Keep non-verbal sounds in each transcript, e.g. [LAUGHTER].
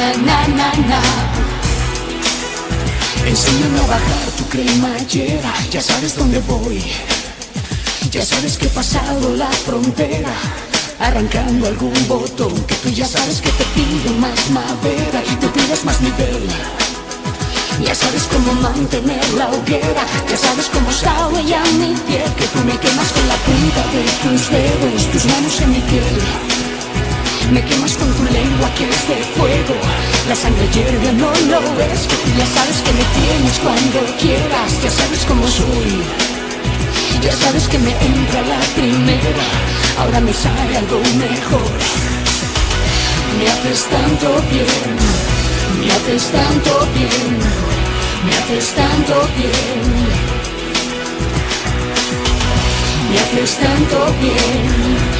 na na na na. Enséñame a bajar tu cremallera, ya sabes dónde voy. Ya sabes que he pasado la frontera arrancando algún botón que tú ya sabes que te pido más madera y tú pides más nivel. Ya sabes cómo mantener la hoguera Ya sabes cómo está huella mi piel Que tú me quemas con la punta de tus dedos Tus manos en mi piel Me quemas con tu lengua que es de fuego. La sangre hierve, no lo ves. Ya sabes que me tienes cuando quieras. Ya sabes cómo soy. Ya sabes que me entra la primera. Ahora me sale algo mejor. Me haces tanto bien. Me haces tanto bien. Me haces tanto bien, me haces tanto bien,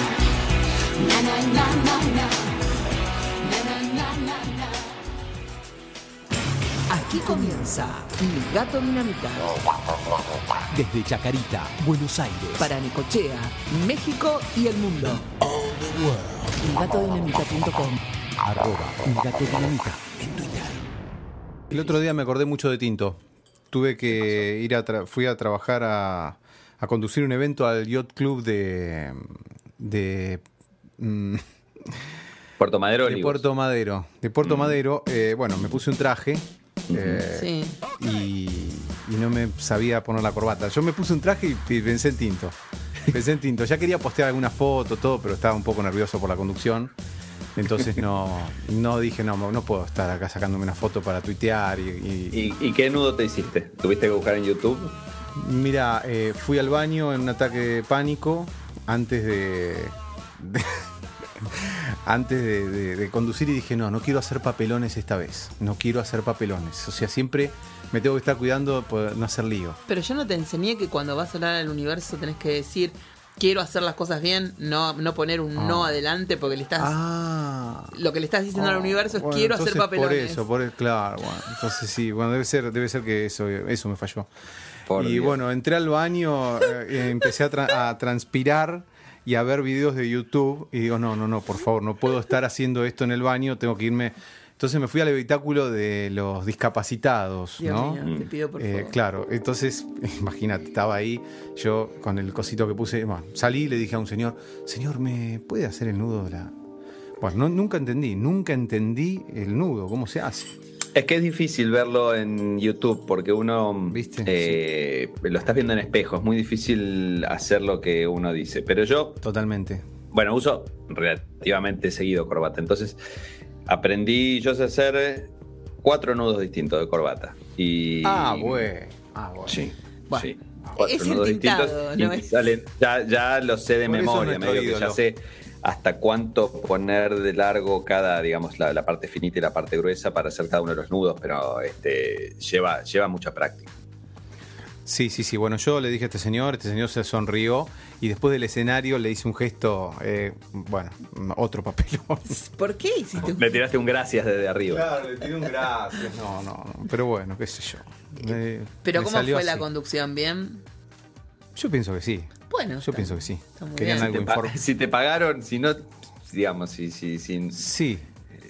Aquí comienza Mi Gato Dinamita. Desde Chacarita, Buenos Aires. Para Necochea, México y el mundo. MiGatoDinamita.com Arroba Mi Gato Dinamita en Twitter. El otro día me acordé mucho de Tinto. Tuve que ir a tra- fui a trabajar a, a conducir un evento al Yacht Club de de, mm, Puerto Madero, de. Puerto Madero. De Puerto Madero, eh, bueno, me puse un traje eh, Sí. y, y no me sabía poner la corbata. Yo me puse un traje y, y pensé en Tinto. Pensé en Tinto. Ya quería postear alguna foto, todo, pero estaba un poco nervioso por la conducción. Entonces no, no dije, no, no puedo estar acá sacándome una foto para tuitear y- y, ¿Y, y qué nudo te hiciste? ¿Tuviste que buscar en YouTube? Mira, eh, fui al baño en un ataque de pánico antes de. de- [LAUGHS] antes de, de- de conducir y dije, no, no quiero hacer papelones esta vez. No quiero hacer papelones. O sea, siempre me tengo que estar cuidando por no hacer lío. Pero yo no te enseñé que cuando vas a hablar al universo tenés que decir quiero hacer las cosas bien, no, no poner un no Ah. adelante porque le estás Ah. lo que le estás diciendo al universo es Bueno, quiero hacer papelones. Por eso, por el, claro, bueno, entonces sí, bueno, debe ser, debe ser que eso, eso me falló. Por y Dios. bueno, entré al baño, eh, empecé a, tra- a transpirar y a ver videos de YouTube y digo, no, no, no, por favor, no puedo estar haciendo esto en el baño, tengo que irme. Entonces me fui al habitáculo de los discapacitados, Dios ¿no? mío, te pido por Eh, favor. claro, entonces, [LAUGHS] imagínate, estaba ahí, yo con el cosito que puse, bueno, salí y le dije a un señor, señor, ¿me puede hacer el nudo de la...? Bueno, no- nunca entendí, nunca entendí el nudo, cómo se hace. Es que es difícil verlo en YouTube porque uno ¿Viste? eh, lo estás viendo en espejo. Es muy difícil hacer lo que uno dice. Pero yo, Totalmente. bueno, uso relativamente seguido corbata. Entonces, aprendí, yo sé hacer cuatro nudos distintos de corbata. Y, Ah, bueno. Ah, bueno. Sí. Bueno, sí. Cuatro es nudos distintos. ¿no y es? salen- ya, ya lo sé de Por memoria, medio que ya sé hasta cuánto poner de largo cada, digamos, la, la parte finita y la parte gruesa para hacer cada uno de los nudos, pero este lleva, lleva mucha práctica. Sí, sí, sí. Bueno, yo le dije a este señor, este señor se sonrió y después del escenario le hice un gesto, eh, bueno, otro papelón. [LAUGHS] ¿Por qué hiciste un Le tiraste un gracias desde arriba. Claro, le tiré un gracias. No, no, no. Pero bueno, qué sé yo. Pero me ¿cómo fue la conducción? ¿Bien? Yo pienso que sí. Bueno. Yo está- pienso que sí. Querían bien. algo Te pa- informe. si te pagaron, si no, digamos, si, si, si, Sí.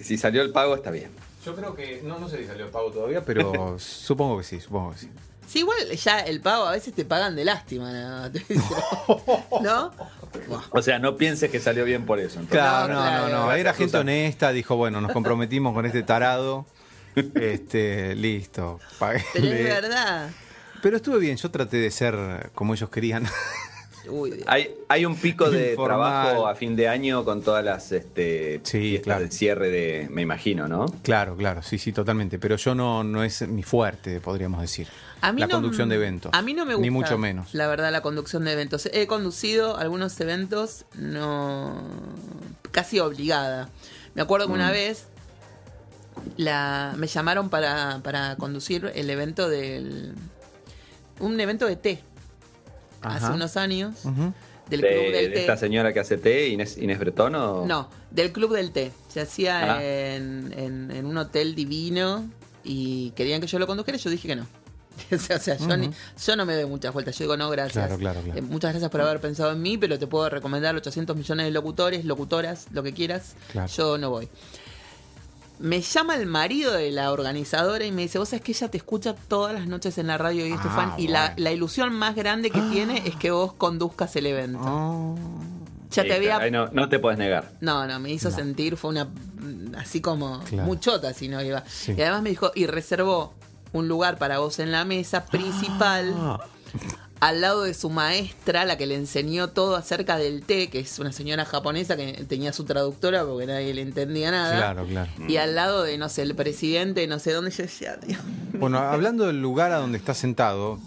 si salió el pago, está bien. Yo creo que, no, no sé si salió el pago todavía, pero [LAUGHS] supongo que sí, supongo que sí. Sí, igual ya el pago a veces te pagan de lástima, ¿no? [LAUGHS] ¿No? [LAUGHS] O sea, no pienses que salió bien por eso. entonces. Claro, No, no, claro. no, no. Era Gracias, gente honesta, dijo, bueno, nos comprometimos con este tarado. Este, listo. pagué. Pero es verdad. Pero estuve bien, yo traté de ser como ellos querían. Uy. Hay, hay un pico de Informal. trabajo a fin de año con todas las este, Sí, claro. del cierre de, me imagino, ¿no? Claro, claro, sí, sí, totalmente. Pero yo no, no es mi fuerte, podríamos decir. A mí la no- conducción de eventos. A mí no me gusta. Ni mucho menos. La verdad, la conducción de eventos. He conducido algunos eventos, no. casi obligada. Me acuerdo que una Mm. vez la, me llamaron para, para conducir el evento del. Un evento de té. Hace unos años. Del De, Club del de Té. esta señora que hace té, Inés, Inés Bretón, ¿o? No, del Club del Té. Se hacía Ah. en, en- en un hotel divino y querían que yo lo condujera y yo dije que no. [LAUGHS] o sea, o sea, yo, ni- yo no me doy muchas vueltas. Yo digo, no, gracias. Claro, claro, claro. Eh, muchas gracias por haber pensado en mí, pero te puedo recomendar 800 millones de locutores, locutoras, lo que quieras. Claro. Yo no voy. Me llama el marido de la organizadora y me dice, vos sabés que ella te escucha todas las noches en la radio y es tu Ah, fan. Y la, la ilusión más grande que [GASPS] tiene es que vos conduzcas el evento. Oh. Ya Sí, te había no, no te puedes negar. no, no, me hizo No. sentir, fue una. así como Claro. muchota si no iba. Sí. Y además me dijo, y reservó un lugar para vos en la mesa principal, Ah. Al lado de su maestra, la que le enseñó todo acerca del té, que es una señora japonesa que tenía su traductora porque nadie le entendía nada. Claro, claro. Y al lado de, no sé, el presidente, no sé dónde yo decía, Dios. Bueno, hablando del lugar a donde estás sentado,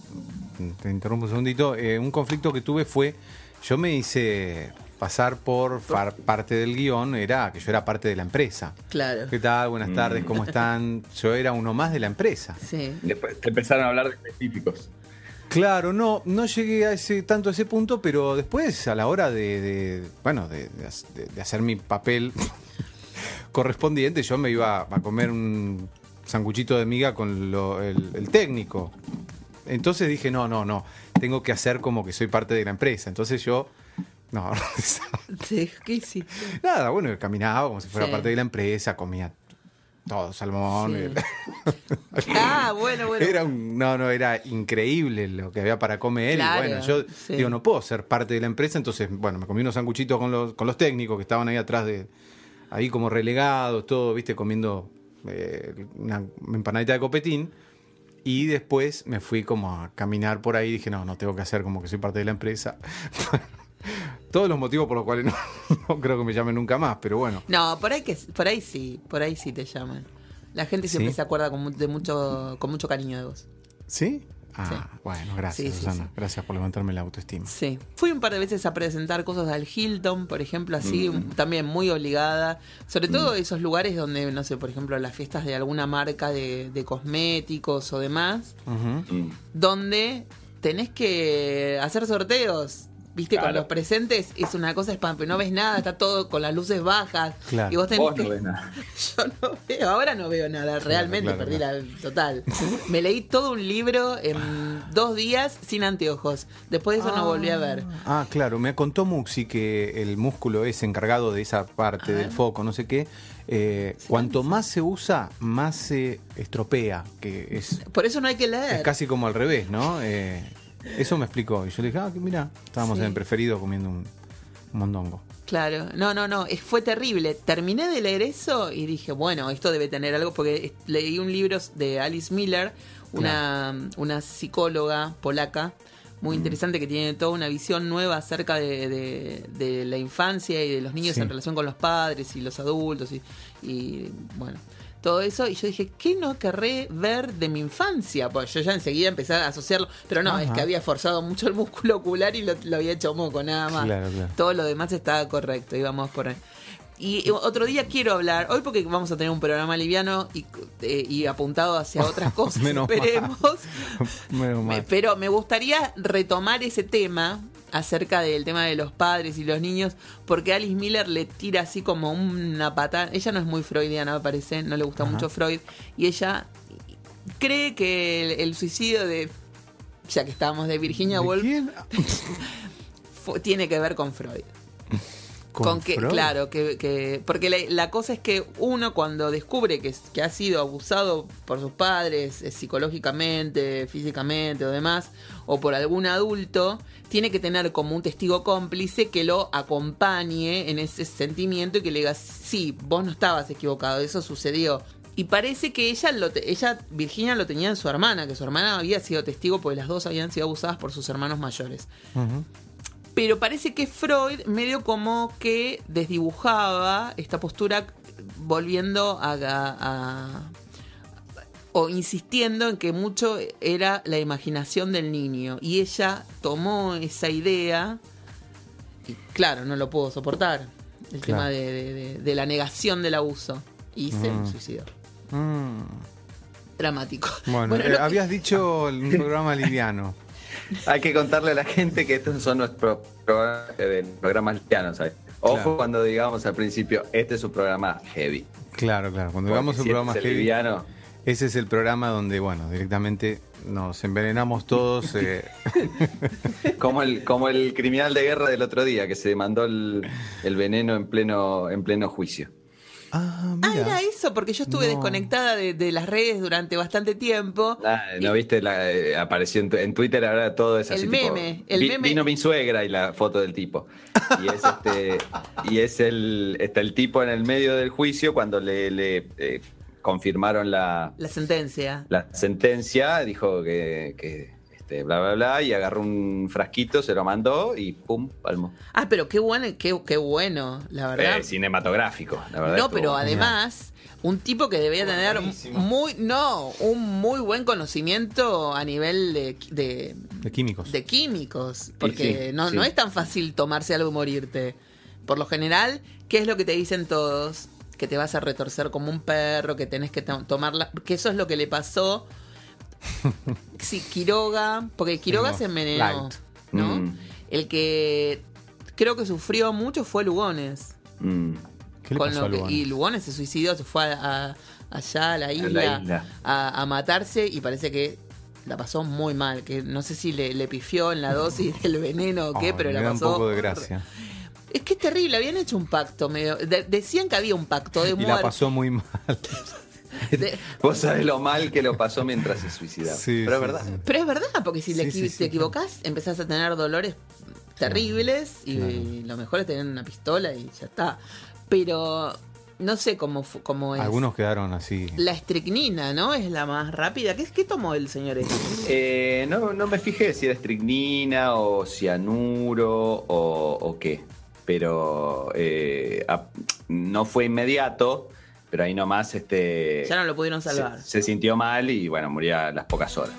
te interrumpo un segundito, eh, un conflicto que tuve fue, yo me hice pasar por far- parte del guion, era que yo era parte de la empresa. Claro. ¿Qué tal? Buenas tardes, ¿cómo están? Yo era uno más de la empresa. Sí. Después te empezaron a hablar de específicos. Claro, no, no llegué a ese tanto a ese punto, pero después a la hora de, de- bueno, de, de ha- de- de hacer mi papel [LAUGHS] correspondiente, yo me iba a comer un sanguchito de miga con lo- el, el técnico. Entonces dije, no, no, no, tengo que hacer como que soy parte de la empresa. Entonces yo, no, [LAUGHS] ¿Qué hiciste? nada, bueno, caminaba como si fuera Sí. parte de la empresa, comía todo, salmón. Sí. [LAUGHS] Ah, bueno, bueno. Era un, no, no, era increíble lo que había para comer. Claro, y bueno, yo sí. digo, no puedo ser parte de la empresa, entonces, bueno, me comí unos sanguchitos con los, con los técnicos que estaban ahí atrás de, ahí como relegados, todo, viste, comiendo eh, una empanadita de copetín. Y después me fui como a caminar por ahí dije, no, no tengo que hacer como que soy parte de la empresa. [LAUGHS] Todos los motivos por los cuales no, [LAUGHS] no creo que me llamen nunca más, pero bueno. No, por ahí que por ahí sí, por ahí sí te llaman. La gente siempre ¿Sí? se acuerda con, de mucho, con mucho cariño de vos. ¿Sí? Ah, Sí. bueno, gracias, Sí, sí, Susana. sí. Gracias por levantarme la autoestima. Sí. Fui un par de veces a presentar cosas al Hilton, por ejemplo, así, también muy obligada. Sobre todo esos lugares donde, no sé, por ejemplo, las fiestas de alguna marca de, de cosméticos o demás. Mm. donde tenés que hacer sorteos. Viste, con los presentes es una cosa pero no ves nada, está todo con las luces bajas. Claro. Y vos tenés Vos que. no ves nada. [LAUGHS] Yo no veo, ahora no veo nada, realmente claro, perdí claro. la total. Me leí todo un libro en dos días sin anteojos. Después de eso no volví a ver. Ah, claro, me contó Muxi que el músculo es encargado de esa parte Ah. del foco, no sé qué. eh, cuanto más se usa, más se estropea, que es, Por eso no hay que leer. es casi como al revés, ¿no? Eh, eso me explicó. Y yo le dije, ah, que mira, estábamos Sí. en el preferido comiendo un, mondongo. Claro, no, no, no, fue terrible. Terminé de leer eso y dije, bueno, esto debe tener algo, porque leí un libro de Alice Miller, una, una psicóloga polaca, muy interesante que tiene toda una visión nueva acerca de, de- de la infancia y de los niños Sí. en relación con los padres y los adultos y, y, bueno. Todo eso, y yo dije, ¿qué no querré ver de mi infancia? Pues yo ya enseguida empecé a asociarlo, pero no, es que había forzado mucho el músculo ocular y lo, lo había hecho moco, nada más. Claro, claro. Todo lo demás estaba correcto, íbamos por ahí. Y otro día quiero hablar, hoy porque vamos a tener un programa liviano y, eh, y apuntado hacia [LAUGHS] otras cosas, Menos mal. esperemos. [LAUGHS] Menos Me- mal. pero me gustaría retomar ese tema acerca del tema de los padres y los niños, porque Alice Miller le tira así como una patada. Ella no es muy freudiana, me parece, no le gusta mucho Freud, y ella cree que el, el suicidio de, ya que estábamos de Virginia ¿De Woolf, [LAUGHS] tiene que ver con Freud. [LAUGHS] ¿Con Con que, Freud? claro, que, que- porque la, la cosa es que uno cuando descubre que, que ha sido abusado por sus padres eh, psicológicamente, físicamente o demás, o por algún adulto, tiene que tener como un testigo cómplice que lo acompañe en ese sentimiento y que le diga, sí, vos no estabas equivocado, eso sucedió. Y parece que ella, lo te- ella, Virginia, lo tenía en su hermana, que su hermana había sido testigo porque las dos habían sido abusadas por sus hermanos mayores. Pero parece que Freud medio como que desdibujaba esta postura volviendo a, a- a- o insistiendo en que mucho era la imaginación del niño. Y ella tomó esa idea y claro, no lo pudo soportar. El Claro. tema de, de- de- de la negación del abuso. Y se Mm. suicidó. Mm. Dramático. Bueno, [LAUGHS] lo eh, que- habías dicho [LAUGHS] un programa liviano. [LAUGHS] Hay que contarle a la gente que estos son nuestros pro- eh, programas livianos. ¿sabes? Ojo Claro. cuando digamos al principio, este es un programa heavy. Claro, claro. Cuando hagamos un programa heavy, liviano, ese es el programa donde, bueno, directamente nos envenenamos todos. eh, [LAUGHS] como el, como el criminal de guerra del otro día, que se mandó el, el veneno en pleno, en pleno juicio. Ah, Ah, era eso, porque yo estuve No. desconectada de, de las redes durante bastante tiempo. Ah, ¿No viste? La, eh, apareció en, Twitter, ahora todo es El así. meme, tipo, el vi- meme. Vino mi suegra y la foto del tipo. Y es este y es el, está el tipo en el medio del juicio cuando le, le, eh, confirmaron la, La sentencia. la sentencia, dijo que, que, este, bla, bla, bla, y agarró un frasquito, se lo mandó y pum, palmo. Ah, pero qué bueno, qué, qué bueno, la verdad. Eh, cinematográfico, la verdad. no, pero genial. además, un tipo que debía tener muy, no, un muy buen conocimiento a nivel de, de, De químicos. de químicos. Porque sí, no, sí. no es tan fácil tomarse algo y morirte. Por lo general, ¿qué es lo que te dicen todos? Que te vas a retorcer como un perro, que tenés que to- tomarla. Que eso es lo que le pasó. [LAUGHS] Sí, Quiroga, porque Quiroga No, se envenenó, Light. ¿no? Mm. El que creo que sufrió mucho fue Lugones. Mm. ¿Qué le Con pasó lo a que- Lugones? y Lugones se suicidó, se fue a- a- allá a la isla, isla. A, a matarse y parece que la pasó muy mal, que no sé si le, le pifió en la dosis [LAUGHS] del veneno o qué, pero me la da pasó. un poco de gracia. Es que es terrible, habían hecho un pacto, medio, de- decían que había un pacto de Y muerte. la pasó muy mal. [LAUGHS] [LAUGHS] de- Vos sabés lo mal que lo pasó mientras se suicidaba. Sí, pero es verdad. sí. pero es verdad, porque si le Sí, equi- sí, sí, te equivocás, empezás a tener dolores terribles y, claro. lo mejor es tener una pistola y ya está. Pero no sé cómo, cómo es. Algunos quedaron así. La estricnina, ¿no? Es la más rápida. ¿Qué, qué tomó el señor este? Eh, no, no me fijé si era estricnina o cianuro o, o qué. Pero eh, no fue inmediato, pero ahí nomás este, Ya no lo pudieron se, salvar. se sintió mal y bueno, murió a las pocas horas.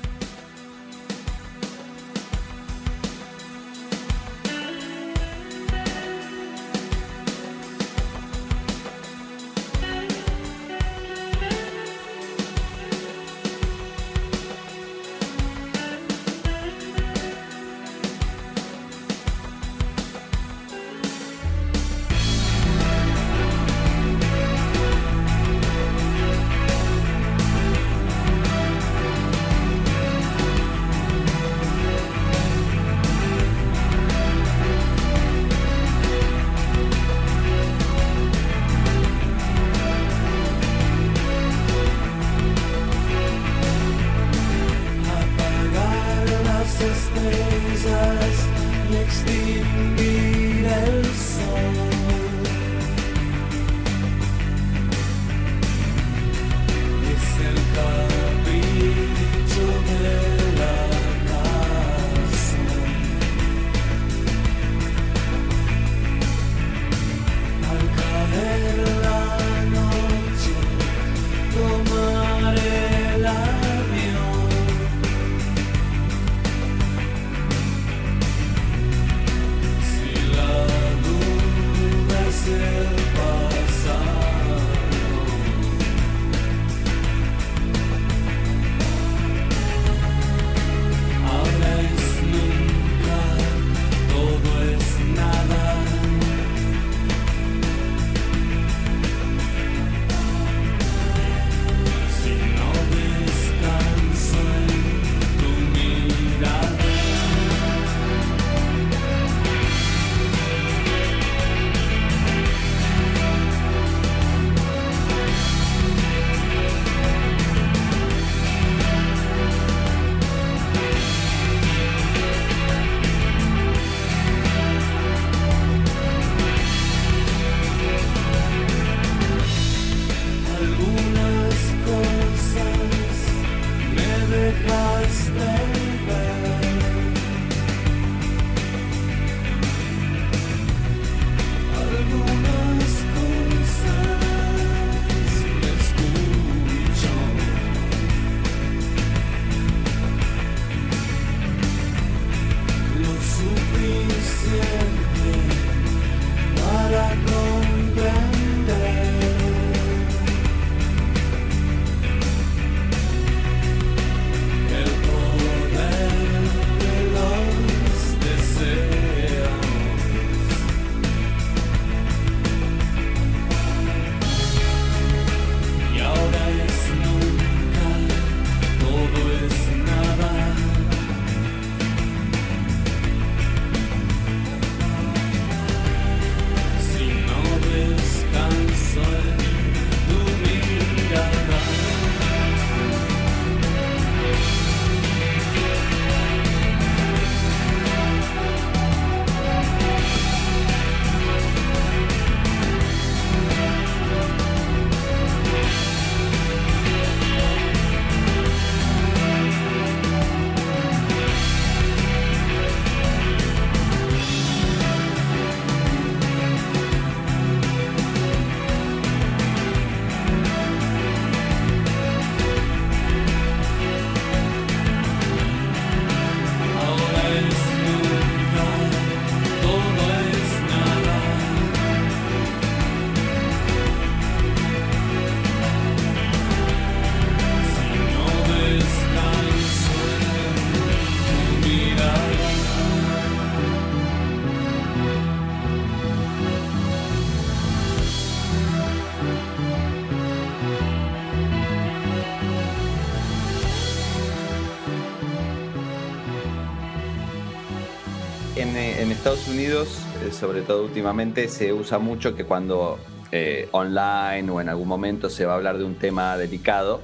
Estados Unidos, eh, sobre todo últimamente, se usa mucho que cuando eh, online o en algún momento se va a hablar de un tema delicado,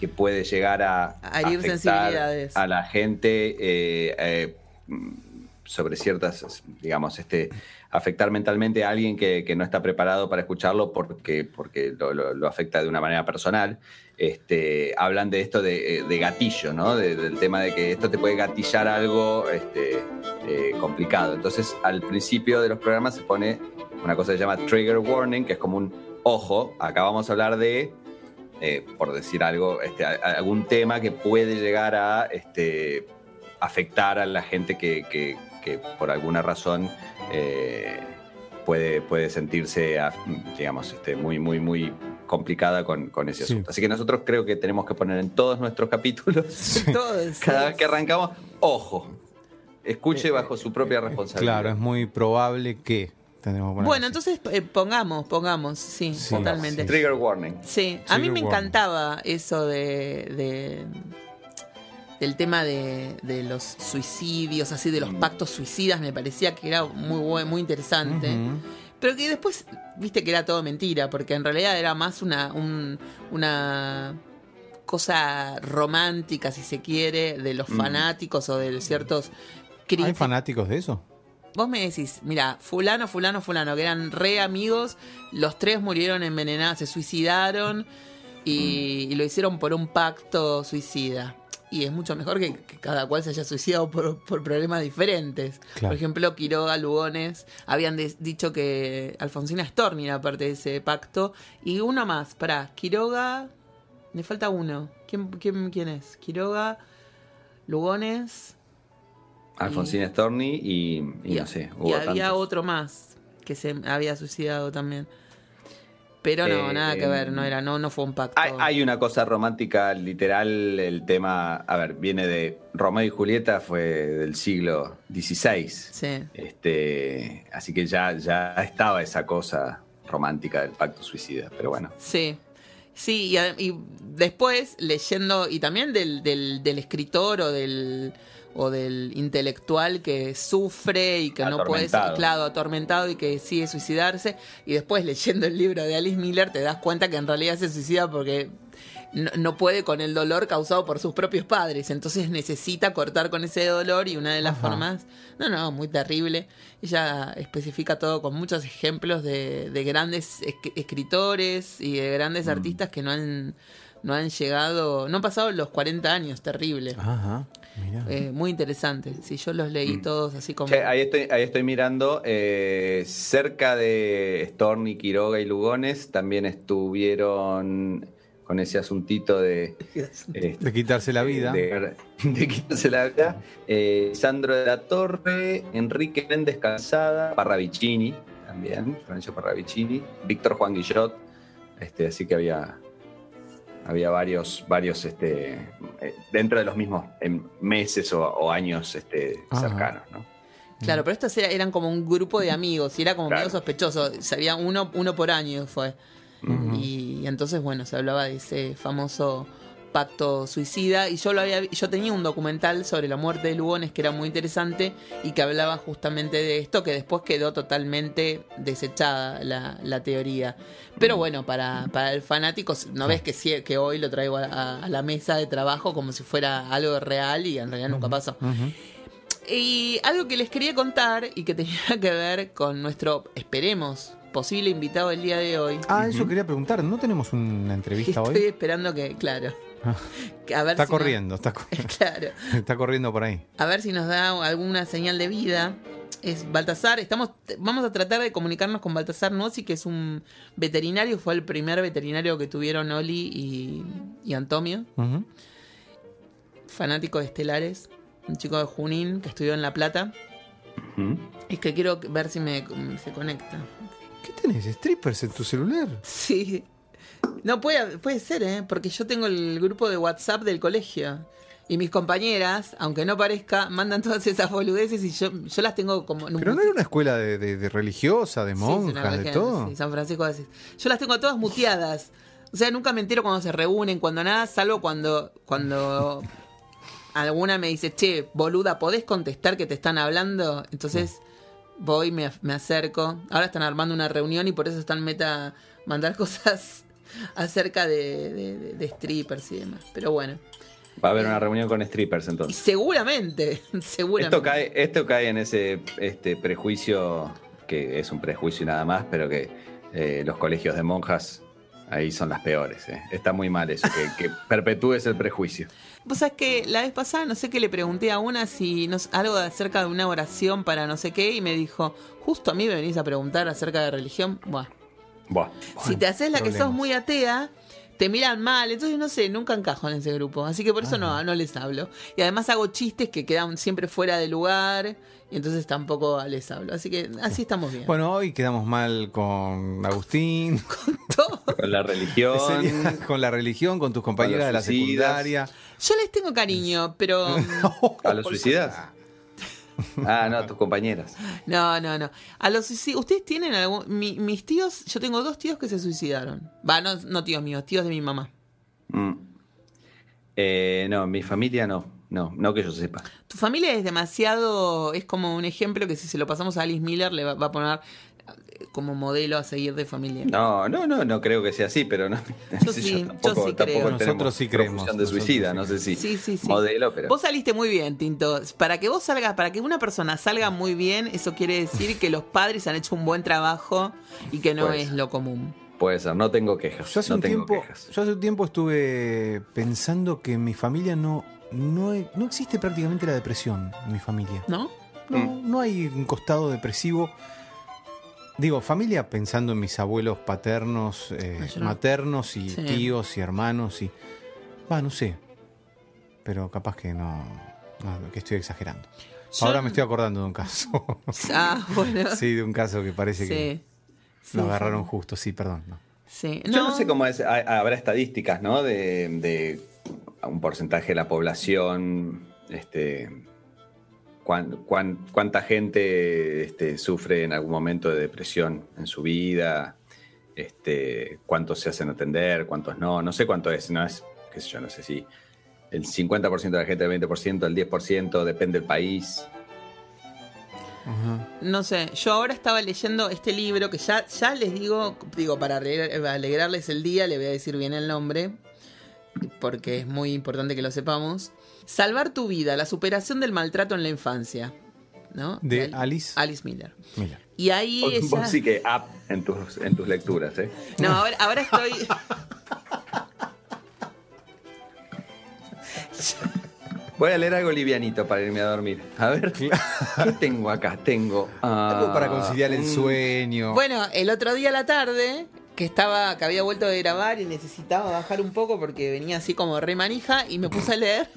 que puede llegar a, afectar a la gente eh, sobre ciertas, digamos, este, afectar mentalmente a alguien que, no está preparado para escucharlo porque, porque lo, afecta de una manera personal. Este, hablan de esto de, gatillo, ¿no? del tema de que esto te puede gatillar algo este, eh, complicado. Entonces, al principio de los programas se pone una cosa que se llama trigger warning, que es como un ojo. Acá vamos a hablar de, eh, por decir algo, este, algún tema que puede llegar a este, afectar a la gente que, por alguna razón eh, puede, sentirse, digamos, muy, muy, muy complicada con, ese asunto. Así que nosotros creo que tenemos que poner en todos nuestros capítulos, [LAUGHS] cada vez que arrancamos, ojo, escuche eh, bajo su propia eh, responsabilidad. Claro, es muy probable que bueno, entonces pongamos, pongamos, sí, totalmente. Trigger warning. Sí, a mí me encantaba eso de el tema de, los suicidios, así de los mm. pactos suicidas, me parecía que era muy, muy interesante. Pero que después, viste que era todo mentira, porque en realidad era más una, una cosa romántica, si se quiere, de los mm. fanáticos o de ciertos críticos. ¿Hay fanáticos de eso? vos me decís, mira, fulano, fulano, fulano, que eran re amigos, los tres murieron envenenados, se suicidaron y, y lo hicieron por un pacto suicida. Y es mucho mejor que, que cada cual se haya suicidado por, por problemas diferentes. Claro. Por ejemplo, Quiroga, Lugones, habían de- dicho que Alfonsina Storni era parte de ese pacto. Y uno más, pará, Quiroga, me falta uno. ¿Quién, quién, quién es? Quiroga, Lugones Alfonsina Storni y, y no sé, y hubo había tantos. otro más que se había suicidado también. Pero no, Eh, nada que ver, no era, no, no fue un pacto. Hay, hay una cosa romántica, literal, el tema, a ver, viene de Romeo y Julieta, fue del siglo XVI. Sí. Este, así que ya, ya estaba esa cosa romántica del pacto suicida, pero bueno. Sí. Sí, y, y después leyendo, y también del, del, del escritor o del, o del intelectual que sufre y que no puede ser, Atormentado. claro, atormentado y que decide suicidarse, y después [LAUGHS] leyendo el libro de Alice Miller te das cuenta que en realidad se suicida porque no, no puede con el dolor causado por sus propios padres, entonces necesita cortar con ese dolor y una de las Ajá. formas, no, no, muy terrible, ella especifica todo con muchos ejemplos de, de grandes es- escritores y de grandes artistas que no han, no han llegado, no han pasado los 40 años, terrible. Ajá. Eh, muy interesante. Si yo los leí todos así como. Che, ahí, estoy, ahí estoy mirando, eh, cerca de Storni, Quiroga y Lugones también estuvieron con ese asuntito de... [LAUGHS] este, de quitarse la vida. De, de quitarse la vida. Eh, Sandro de la Torre, Enrique Méndez Calzada, Parravicini también, Francisco Parravicini, Víctor Juan Guillot. Este, así que había, había varios, varios este, eh, dentro de los mismos em, meses o, o años este, Ajá. cercanos. ¿no? Claro, pero estos era- eran como un grupo de amigos y era como Claro. medio sospechoso. Sabía uno, uno por año fue. Y entonces, bueno, se hablaba de ese famoso pacto suicida. Y yo lo había yo tenía un documental sobre la muerte de Lugones que era muy interesante y que hablaba justamente de esto, que después quedó totalmente desechada la, la teoría. Pero bueno, para, para el fanático, no ves que, sí- que hoy lo traigo a, a- a la mesa de trabajo como si fuera algo real y en realidad nunca pasó. Y algo que les quería contar y que tenía que ver con nuestro, esperemos, posible invitado del día de hoy. Ah, eso quería preguntar. ¿No tenemos una entrevista Estoy hoy? esperando que, claro. [LAUGHS] A ver Está si corriendo, está, co- [LAUGHS] claro. está corriendo por ahí. A ver si nos da alguna señal de vida. Es Baltasar, estamos, vamos a tratar de comunicarnos con Baltasar Nossi, que es un veterinario, fue el primer veterinario que tuvieron Oli y, y Antonio, fanático de estelares, un chico de Junín que estudió en La Plata. Es que quiero ver si me se conecta. ¿Qué tenés? ¿Strippers en tu celular? Sí. No, puede, puede ser, ¿eh? Porque yo tengo el grupo de WhatsApp del colegio. Y mis compañeras, aunque no parezca, mandan todas esas boludeces y yo, yo las tengo como... Pero no era una escuela de, de- de religiosa, de Sí, monjas, de todo. sí, San Francisco de. Yo las tengo todas muteadas. O sea, nunca me entero cuando se reúnen, cuando nada, salvo cuando, cuando [LAUGHS] alguna me dice, che, boluda, ¿podés contestar que te están hablando? Entonces voy, me, me acerco. Ahora están armando una reunión y por eso están meta mandar [LAUGHS] cosas acerca de, de- de- de strippers y demás. Pero bueno. Va a haber una reunión con strippers entonces. seguramente, [LAUGHS] seguramente. Esto cae, esto cae en ese este prejuicio, que es un prejuicio nada más, pero que eh, los colegios de monjas ahí son las peores. eh. Está muy mal eso, que, que [LAUGHS] perpetúes el prejuicio. Vos sabés que la vez pasada no sé qué le pregunté a una si nos, algo acerca de una oración para no sé qué y me dijo, justo a mí me venís a preguntar acerca de religión. Buah. Buah. si te haces la que sos muy atea, te miran mal, entonces no sé, nunca encajo en ese grupo. Así que por eso no, no les hablo. Y además hago chistes que quedan siempre fuera de lugar y entonces tampoco les hablo. Así que así estamos bien. Bueno, hoy quedamos mal con Agustín, [LAUGHS] Todo. Con la religión. Sería [LAUGHS] con la religión, con tus compañeras de la secundaria. Yo les tengo cariño, pero... [LAUGHS] ¿A los suicidas? [LAUGHS] Ah, no, tus compañeras. No, no, no. A los ¿ustedes tienen algún... mi- mis tíos, yo tengo dos tíos que se suicidaron. Va, no, no tíos míos, tíos de mi mamá. Mm. Eh, no, mi familia no. No, no que yo sepa. Tu familia es demasiado, es como un ejemplo que si se lo pasamos a Alice Miller le va, va a poner como modelo a seguir de familia. No, no, no, no creo que sea así, pero no. [LAUGHS] Yo sí, yo sí creo. Nosotros sí creemos. de suicida, no sé si Sí, sí, sí. modelo, pero. Vos saliste muy bien, Tinto. Para que vos salgas, para que una persona salga muy bien, eso quiere decir que los padres han hecho un buen trabajo y que no Pues. es lo común. Puede ser, no tengo quejas. Yo hace, no un tengo tiempo, quejas. yo hace un tiempo estuve pensando que en mi familia no, no, hay- no existe prácticamente la depresión en mi familia. ¿No? No, Mm. no hay un costado depresivo. Digo, familia pensando en mis abuelos paternos, eh, no- maternos y Sí. tíos y hermanos y... Va, no sé. Pero capaz que no, no, que estoy exagerando. Yo- Ahora me estoy acordando de un caso. [LAUGHS] Ah, bueno. sí, de un caso que parece que Sí. Lo sí. agarraron justo. Sí, perdón. no. Sí. Yo no sé cómo es, ha- habrá estadísticas, ¿no? De, de un porcentaje de la población, este, cuán- cuán- cuánta gente este, sufre en algún momento de depresión en su vida, este, cuántos se hacen atender, cuántos no, no sé cuánto es, no es, qué sé yo, no sé si el 50% de la gente, el 20%, el 10%, depende del país. Ajá. No sé, yo ahora estaba leyendo este libro que ya, ya les digo, digo, para alegrar- alegrarles el día, le voy a decir bien el nombre, porque es muy importante que lo sepamos. Salvar tu vida, la superación del maltrato en la infancia. ¿No? De Al- Alice Alice Miller. Miller. Y ahí Vos, ella... vos sí que up en tus, en tus lecturas, ¿eh? No, ahora, ahora estoy... [LAUGHS] Voy a leer algo livianito para irme a dormir. A ver, [LAUGHS] ¿qué tengo acá? Tengo. ah, Algo para conciliar el sueño. Bueno, el otro día a la tarde, que estaba, que había vuelto de grabar y necesitaba bajar un poco porque venía así como re manija y me puse a leer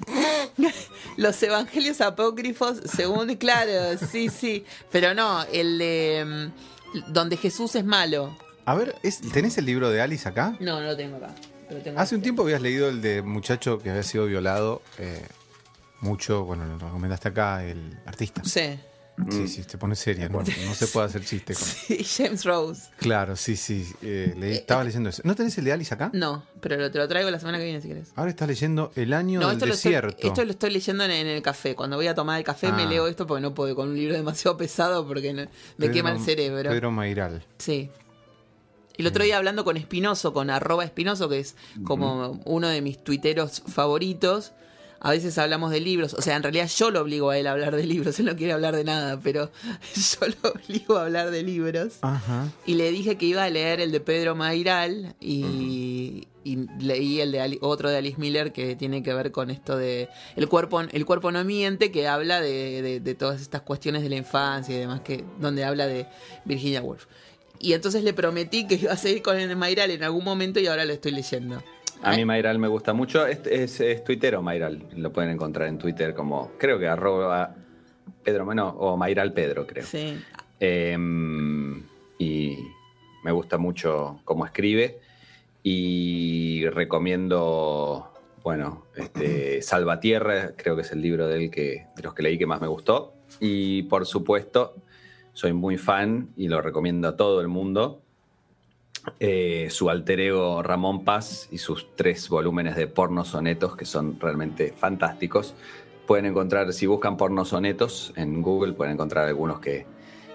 [LAUGHS] los evangelios apócrifos según, claro, sí, sí, pero no, el de mm, donde Jesús es malo. A ver, ¿es- ¿tenés el libro de Alice acá? No, no lo tengo acá. pero tengo Hace un tiempo habías leído el de muchacho que había sido violado eh, mucho, bueno, lo recomendaste acá, el artista. Sí. Sí, sí, te pones seria, no, no se puede hacer chiste con... [LAUGHS] Sí, James Rose. Claro, sí, sí, eh, leí- estaba leyendo eso. ¿No tenés el de Alice acá? No, pero te lo traigo la semana que viene si querés. Ahora estás leyendo El año No, del estoy, desierto. esto lo estoy leyendo en, en el café. Cuando voy a tomar el café me Ah. leo esto porque no puedo con un libro demasiado pesado porque no- me Pedro- quema el cerebro. Pedro Mairal. Sí. El otro día hablando con Espinoso, con arroba Espinoso, que es como uno de mis tuiteros favoritos, a veces hablamos de libros, o sea, en realidad yo lo obligo a él a hablar de libros, él no quiere hablar de nada, pero [LAUGHS] yo lo obligo a hablar de libros. Ajá. Y le dije que iba a leer el de Pedro Mairal y, y leí el de Ali- otro de Alice Miller que tiene que ver con esto de el cuerpo el cuerpo no miente que habla de, de- de todas estas cuestiones de la infancia y demás que donde habla de Virginia Woolf. Y entonces le prometí que iba a seguir con el de Mairal en algún momento y ahora lo estoy leyendo. A mí Mayral me gusta mucho. Es, es, es tuitero Mayral. Lo pueden encontrar en Twitter como, creo que arroba Pedro, bueno, o Mayral Pedro, creo. Sí. Eh, y me gusta mucho cómo escribe. Y recomiendo, bueno, este, [CLEARS THROAT] Salvatierra, creo que es el libro de él que, de los que leí que más me gustó. Y por supuesto, soy muy fan y lo recomiendo a todo el mundo. Eh, su alter ego Ramón Paz y sus tres volúmenes de porno sonetos que son realmente fantásticos. Pueden encontrar, si buscan porno sonetos en Google, pueden encontrar algunos que,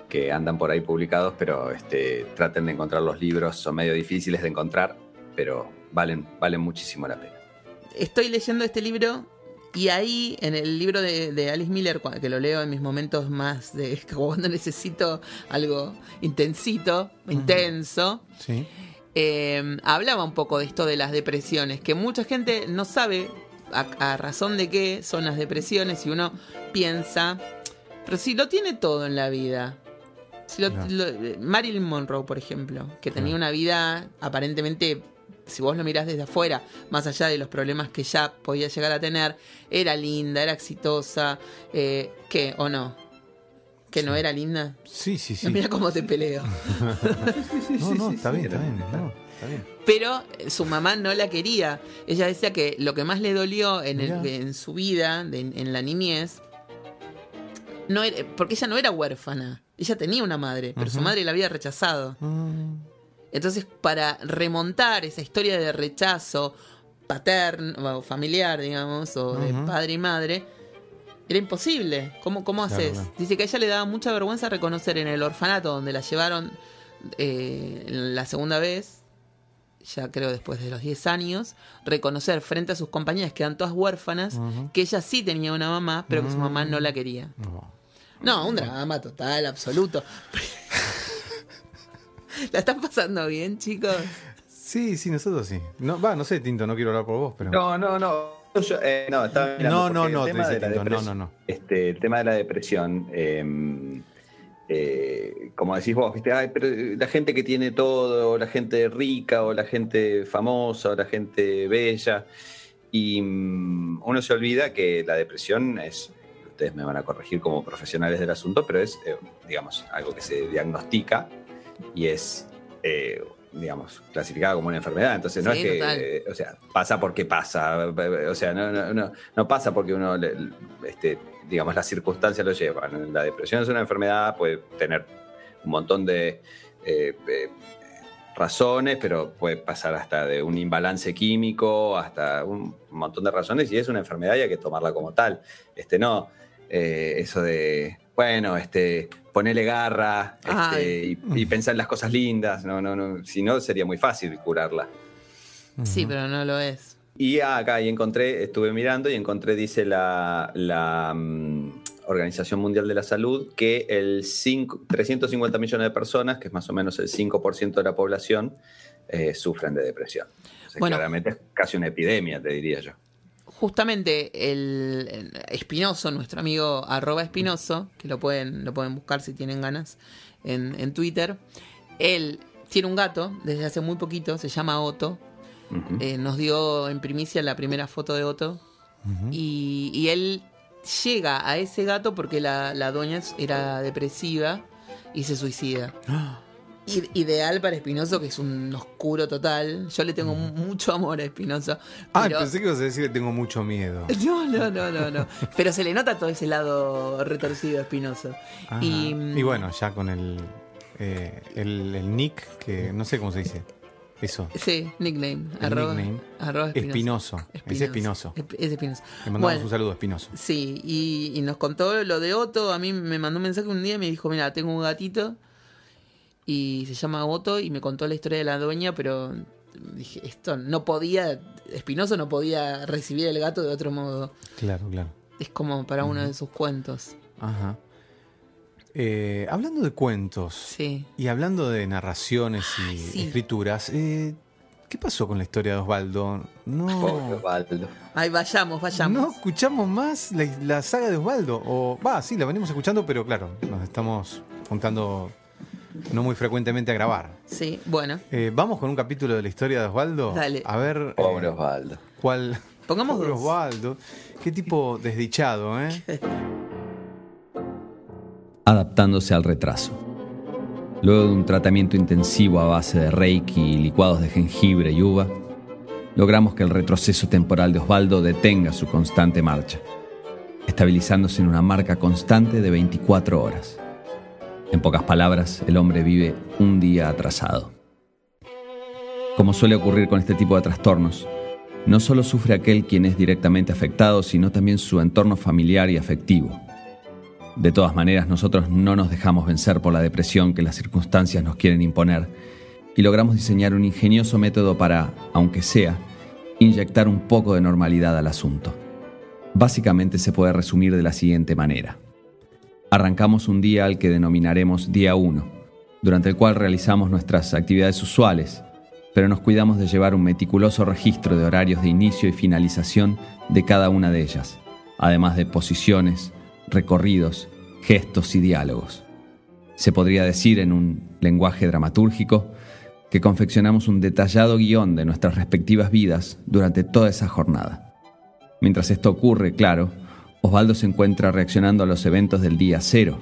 que andan por ahí publicados, pero este, traten de encontrar los libros, son medio difíciles de encontrar, pero valen, valen muchísimo la pena. Estoy leyendo este libro y ahí en el libro de, de Alice Miller, que lo leo en mis momentos más de [LAUGHS] cuando necesito algo intensito, intenso, Sí. eh, hablaba un poco de esto de las depresiones, que mucha gente no sabe a, a razón de qué son las depresiones y uno piensa, pero si lo tiene todo en la vida. Lo- lo- eh, Marilyn Monroe, por ejemplo, que tenía una vida aparentemente, si vos lo mirás desde afuera, más allá de los problemas que ya podía llegar a tener, era linda, era exitosa, eh, ¿qué? ¿O no? ¿Que no era linda? Sí, sí, sí. Mira cómo te peleo. [LAUGHS] No, no, está bien, está bien. no, está bien. Pero eh, su mamá no la quería. Ella decía que lo que más le dolió en, el- en su vida, de- en la niñez, no era- porque ella no era huérfana. Ella tenía una madre, pero su madre la había rechazado. Mm, Entonces, para remontar esa historia de rechazo paterno o familiar, digamos, o de padre y madre, Era imposible. ¿Cómo, cómo Claro, haces? Dice que a ella le daba mucha vergüenza reconocer en el orfanato donde la llevaron eh, la segunda vez, ya creo después de los 10 años, reconocer frente a sus compañeras que eran todas huérfanas, que ella sí tenía una mamá, pero que su mamá no la quería. No. No, un drama total, absoluto. [LAUGHS] ¿La están pasando bien, chicos? Sí, sí, nosotros sí. No, va, no sé, Tinto, no quiero hablar por vos, pero. No, no, no. Yo, eh, no, estaba No, no, no, te dice Tinto, no, no, no. Este, el tema de la depresión, eh, eh, como decís vos, ¿viste? Ay, pero la gente que tiene todo, o la gente rica, o la gente famosa, o la gente bella, y mm, uno se olvida que la depresión es, ustedes me van a corregir como profesionales del asunto, pero es, eh, digamos, algo que se diagnostica y es, eh, digamos, clasificada como una enfermedad. Entonces, no Sí, es que, eh, o sea, pasa porque pasa. O sea, no, no, no, no pasa porque uno, le- este, digamos, las circunstancias lo llevan. La depresión es una enfermedad, puede tener un montón de eh, eh, razones, pero puede pasar hasta de un imbalance químico, hasta un montón de razones, y es una enfermedad y hay que tomarla como tal. Este, no, eh, eso de, bueno, este, ponerle garra este, y, y pensar en las cosas lindas, no, no, no, si no sería muy fácil curarla. Sí, pero no lo es. Y acá y encontré, estuve mirando y encontré, dice la, la, mm, Organización Mundial de la Salud, que el cinco- 350 millones de personas, que es más o menos el 5% de la población, eh, sufren de depresión. O sea, Bueno. claramente es casi una epidemia, te diría yo. Justamente el, Espinoso, nuestro amigo arroba Espinoso, que lo pueden, lo pueden buscar si tienen ganas en, en Twitter, él tiene un gato desde hace muy poquito, se llama Otto. Eh, nos dio en primicia la primera foto de Otto. y, y él llega a ese gato porque la, la doña era depresiva y se suicida. [GASPS] Ideal para Espinoso, que es un oscuro total. Yo le tengo mucho amor a Espinoso. Ah, pero- pensé que ibas a decir que tengo mucho miedo. [LAUGHS] no, no, no, no, no. Pero se le nota todo ese lado retorcido a Espinoso. Y, mm, Y, bueno, ya con el, eh, el, el nick, que no sé cómo se dice. Eso. Sí, nickname. El arroba, nickname. arroba Espinoso. Es Espinoso. Esp- Es Espinoso. Le mandamos Bueno, un saludo a Espinoso. Sí, y, y nos contó lo de Otto. A mí me mandó un mensaje un día y me dijo: Mira, tengo un gatito y se llama Otto. Y me contó la historia de la dueña, pero dije: Esto no podía. Espinoso no podía recibir el gato de otro modo. Claro, claro. Es como para uno de sus cuentos. Ajá. Eh, hablando de cuentos Sí. y hablando de narraciones y sí. escrituras, eh, ¿qué pasó con la historia de Osvaldo? Pobre No, Osvaldo. Ay, vayamos, vayamos. no escuchamos más la, la saga de Osvaldo. O va, sí, la venimos escuchando, pero claro, nos estamos juntando no muy frecuentemente a grabar. Sí, bueno. Eh, Vamos con un capítulo de la historia de Osvaldo. Dale. A ver Pobre eh, Osvaldo. cuál. Pongamos Pobre dos. Osvaldo. Qué tipo desdichado, ¿eh? [LAUGHS] adaptándose al retraso. Luego de un tratamiento intensivo a base de reiki y licuados de jengibre y uva, logramos que el retroceso temporal de Osvaldo detenga su constante marcha, estabilizándose en una marca constante de 24 horas. En pocas palabras, el hombre vive un día atrasado. Como suele ocurrir con este tipo de trastornos, no solo sufre aquel quien es directamente afectado, sino también su entorno familiar y afectivo. De todas maneras, nosotros no nos dejamos vencer por la depresión que las circunstancias nos quieren imponer y logramos diseñar un ingenioso método para, aunque sea, inyectar un poco de normalidad al asunto. Básicamente se puede resumir de la siguiente manera. Arrancamos un día al que denominaremos día 1, durante el cual realizamos nuestras actividades usuales, pero nos cuidamos de llevar un meticuloso registro de horarios de inicio y finalización de cada una de ellas, además de posiciones, recorridos, gestos y diálogos. Se podría decir en un lenguaje dramatúrgico que confeccionamos un detallado guion de nuestras respectivas vidas durante toda esa jornada. Mientras esto ocurre, claro, Osvaldo se encuentra reaccionando a los eventos del día cero,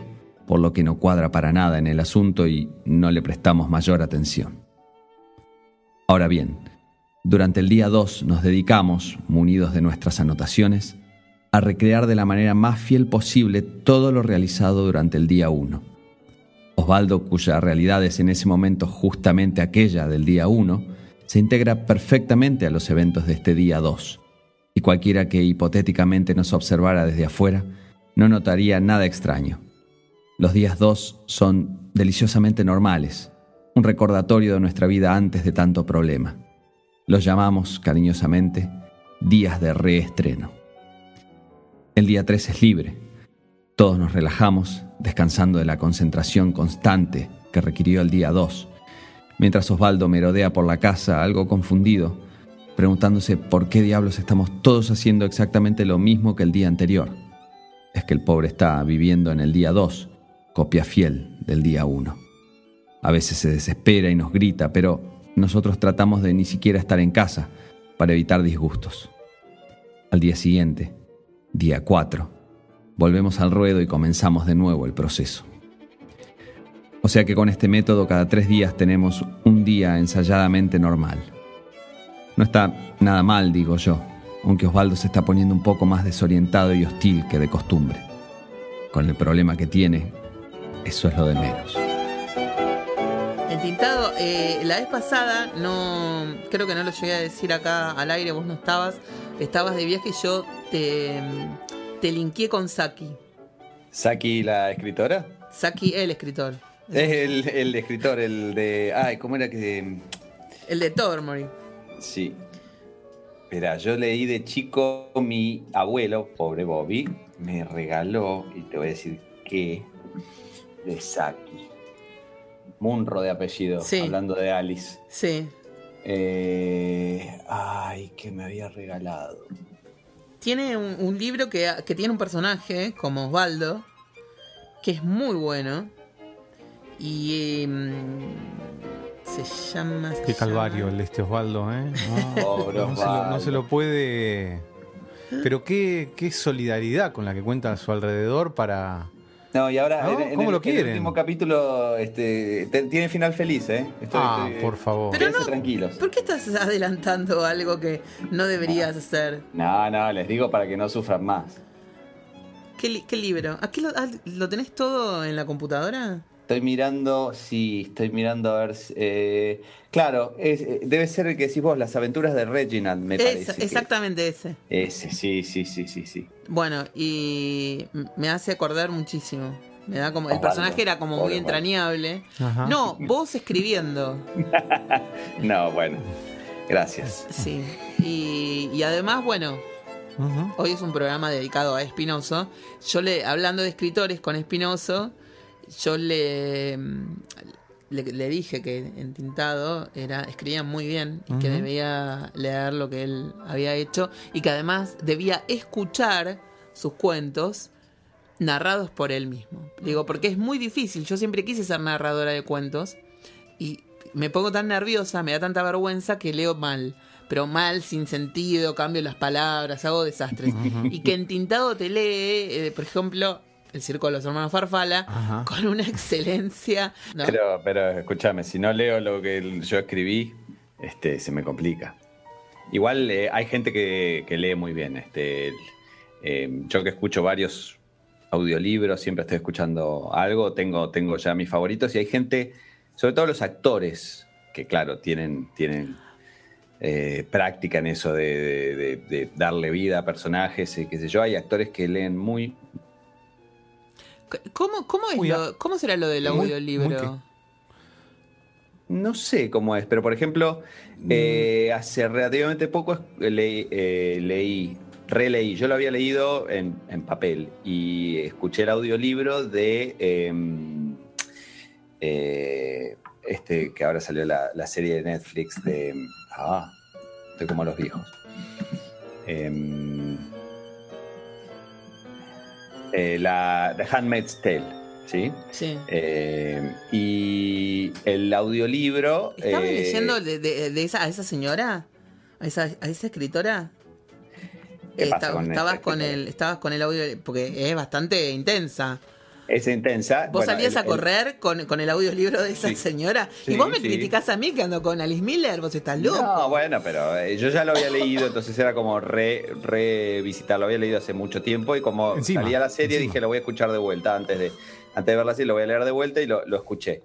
por lo que no cuadra para nada en el asunto y no le prestamos mayor atención. Ahora bien, durante el día 2 nos dedicamos, munidos de nuestras anotaciones, a recrear de la manera más fiel posible todo lo realizado durante el día 1. Osvaldo, cuya realidad es en ese momento justamente aquella del día 1, se integra perfectamente a los eventos de este día 2, y cualquiera que hipotéticamente nos observara desde afuera no notaría nada extraño. Los días 2 son deliciosamente normales, un recordatorio de nuestra vida antes de tanto problema. Los llamamos cariñosamente días de reestreno. El día 3 es libre. Todos nos relajamos, descansando de la concentración constante que requirió el día 2, mientras Osvaldo merodea por la casa, algo confundido, preguntándose por qué diablos estamos todos haciendo exactamente lo mismo que el día anterior. Es que el pobre está viviendo en el día 2, copia fiel del día 1. A veces se desespera y nos grita, pero nosotros tratamos de ni siquiera estar en casa para evitar disgustos. Al día siguiente, día 4, volvemos al ruedo y comenzamos de nuevo el proceso. O sea que con este método cada tres días tenemos un día ensayadamente normal. No está nada mal, digo yo, aunque Osvaldo se está poniendo un poco más desorientado y hostil que de costumbre. Con el problema que tiene, eso es lo de menos. Entintado, eh, la vez pasada, no creo que no lo llegué a decir acá al aire, vos no estabas, estabas de viaje y yo te, te linkeé con Saki. ¿Saki la escritora? Saki, el escritor. Es el, escritor, el de. Ay, ¿cómo era que.? El de Tormory. Sí. Espera, yo leí de chico, mi abuelo, pobre Bobby, me regaló, y te voy a decir qué, de Saki. Munro de apellido, hablando de Alice. Sí. Eh, ay, que me había regalado. Tiene un, libro que, que, tiene un personaje como Osvaldo, que es muy bueno. Y em, se llama. Qué calvario el de este Osvaldo, ¿eh? No, [LAUGHS] Se lo, puede. Pero qué, qué solidaridad con la que cuenta a su alrededor para. No, y ahora en, el, último capítulo este, tiene final feliz, ¿eh? ah, por favor. Pero tranquilos. ¿Por qué estás adelantando algo que no deberías hacer? No, no, les digo para que no sufran más. ¿Qué, libro? ¿Aquí lo, ah, lo tenés todo en la computadora? Estoy mirando, sí, estoy mirando a ver. Eh, claro, eh, debe ser el que decís vos, las aventuras de Reginald, me parece. Exactamente ese. Ese, sí, sí, sí, sí, sí. Bueno, y me hace acordar muchísimo. Me da como, el personaje era como muy entrañable. No, vos escribiendo. [LAUGHS] no, bueno. Gracias. Sí. Y, además, bueno, hoy es un programa dedicado a Espinoso. Yo le, hablando de escritores con Espinoso, yo le, le, dije que en Tintado era, escribía muy bien y que debía leer lo que él había hecho y que además debía escuchar sus cuentos narrados por él mismo. Digo, porque es muy difícil. Yo siempre quise ser narradora de cuentos y me pongo tan nerviosa, me da tanta vergüenza que leo mal. Pero mal, sin sentido, cambio las palabras, hago desastres. Y que en Tintado te lee, eh, por ejemplo, el circo de los hermanos Farfala, con una [LAUGHS] excelencia. Pero, pero escúchame, si no leo lo que yo escribí, este, se me complica. Igual eh, hay gente que, lee muy bien. Este, eh, yo que escucho varios audiolibros, siempre estoy escuchando algo, tengo, tengo ya mis favoritos y hay gente, sobre todo los actores, que claro, tienen, tienen eh, práctica en eso de, de, darle vida a personajes y qué sé yo. Hay actores que leen muy, ¿Cómo, cómo, es ¿Cómo será lo del audiolibro? No sé cómo es, pero por ejemplo, mm. eh, hace relativamente poco leí, eh, leí, releí, yo lo había leído en, papel y escuché el audiolibro de em, eh, este que ahora salió la, serie de Netflix de... Ah, estoy como los viejos. Eh, la The Handmaid's Tale. ¿Sí? Sí. Eh, y el audiolibro. ¿Estabas eh, leyendo de, esa, a esa señora? ¿A esa, a esa escritora? estabas, con el, estabas con el audio, porque es bastante intensa es intensa. Vos salías a correr con, con, el audiolibro de esa señora. y vos me criticás a mí que ando con Alice Miller, vos estás loco. No, bueno, pero eh, yo ya lo había leído, entonces era como re, revisitar. Lo había leído hace mucho tiempo y como salía la serie dije lo voy a escuchar de vuelta antes de, antes de verla así, lo voy a leer de vuelta y lo, escuché.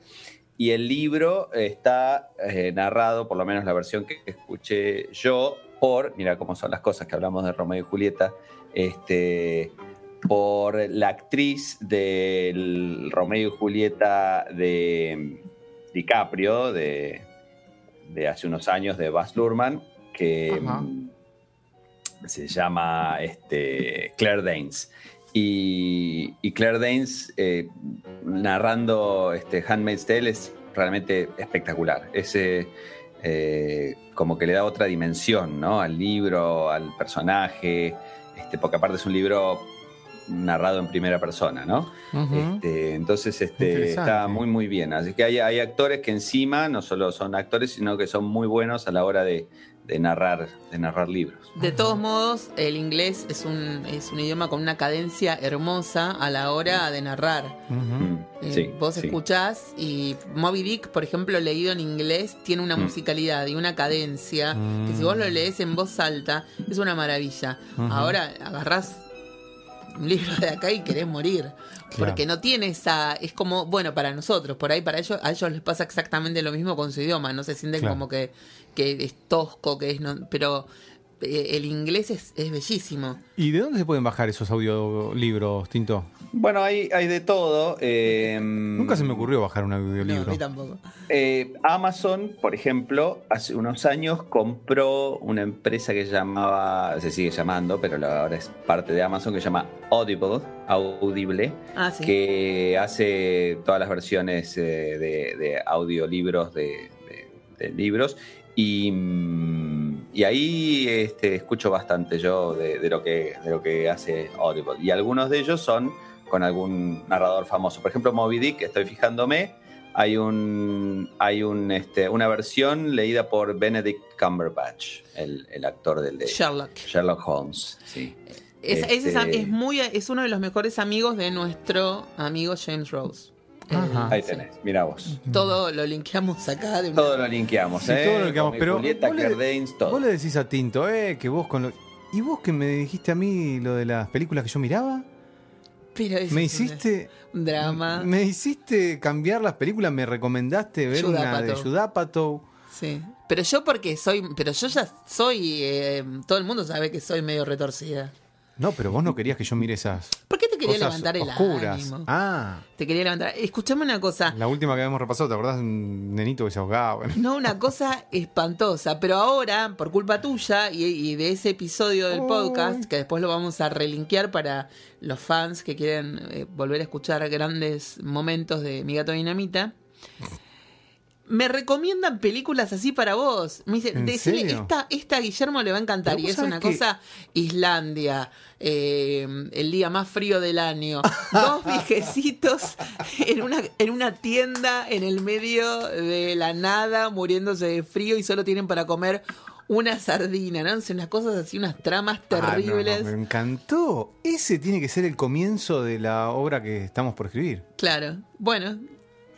Y el libro está eh, narrado, por lo menos la versión que escuché yo, por, mira cómo son las cosas que hablamos de Romeo y Julieta, este, por la actriz del Romeo y Julieta de DiCaprio, de, de hace unos años, de Baz Luhrmann, que Ajá. mm, se llama este, Claire Danes. Y, y Claire Danes eh, narrando este, Handmaid's Tale es realmente espectacular. Ese como que le da otra dimensión ¿no? al libro, al personaje, este, porque aparte es un libro narrado en primera persona, ¿no? Este, entonces este, está muy muy bien. Así que hay, hay actores que encima no solo son actores, sino que son muy buenos a la hora de, de narrar, de narrar libros. De todos modos, el inglés es un, es un idioma con una cadencia hermosa a la hora de narrar. Mm, Eh, sí, vos sí. escuchás y Moby Dick, por ejemplo, leído en inglés, tiene una Mm. musicalidad y una cadencia que si vos lo lees en voz alta es una maravilla. Ahora agarrás un libro de acá y querés morir. Porque no tiene esa. Es como, bueno, para nosotros, por ahí para ellos, a ellos les pasa exactamente lo mismo con su idioma. No se sienten Claro. como que, que es tosco, que es. No, pero el inglés es, es bellísimo. ¿Y de dónde se pueden bajar esos audiolibros, Tinto? Bueno, hay, hay de todo. eh, Nunca se me ocurrió bajar un No, a audiolibro. mí tampoco. Eh, Amazon, por ejemplo, hace unos años compró una empresa que se llamaba, se sigue llamando, pero ahora es parte de Amazon, que se llama Audible, Audible, Ah, sí. que hace todas las versiones eh, de, de audiolibros de, de- de libros. Y, mm, y ahí este, escucho bastante yo de, de lo que, de lo que hace Audible. Y algunos de ellos son con algún narrador famoso. Por ejemplo, Moby Dick, estoy fijándome, hay un hay un este, una versión leída por Benedict Cumberbatch, el, el actor del de Sherlock. Sherlock Holmes. Sí. Es, es, Este- es muy, es uno de los mejores amigos de nuestro amigo James Rose. Ajá. Ahí tenés, mira vos. Todo lo linkeamos acá de una- Todo lo linkeamos, Sí, ¿eh? todo lo linkeamos, Romeo y pero Julieta, vos le- todo. Vos le decís a Tinto, eh, que vos con lo... ¿Y vos que me dijiste a mí lo de las películas que yo miraba? Pero Me hiciste... un drama. Me hiciste cambiar las películas, me recomendaste ver una de Judapato. Judapato. Sí. Pero yo porque soy, pero yo ya soy, eh, todo el mundo sabe que soy medio retorcida. No, pero vos no querías que yo mire esas ¿Por qué te quería cosas levantar el oscuras. ánimo? Ah, Te quería levantar. Escuchame una cosa. la última que habíamos repasado, ¿te acordás un nenito que se ahogaba? [LAUGHS] No, una cosa espantosa. Pero ahora, por culpa tuya y, y de ese episodio del podcast, que después lo vamos a relinkear para los fans que quieren eh, volver a escuchar grandes momentos de Mi Gato Dinamita. Me recomiendan películas así para vos. Me dicen, esta, esta a Guillermo le va a encantar. Y es una que- cosa, Islandia, eh, el día más frío del año. [LAUGHS] Dos viejecitos en una, en una tienda en el medio de la nada, muriéndose de frío y solo tienen para comer una sardina, ¿no? Unas cosas así, unas tramas Ah, no, no, terribles. me encantó. Ese tiene que ser el comienzo de la obra que estamos por escribir. Claro. Bueno,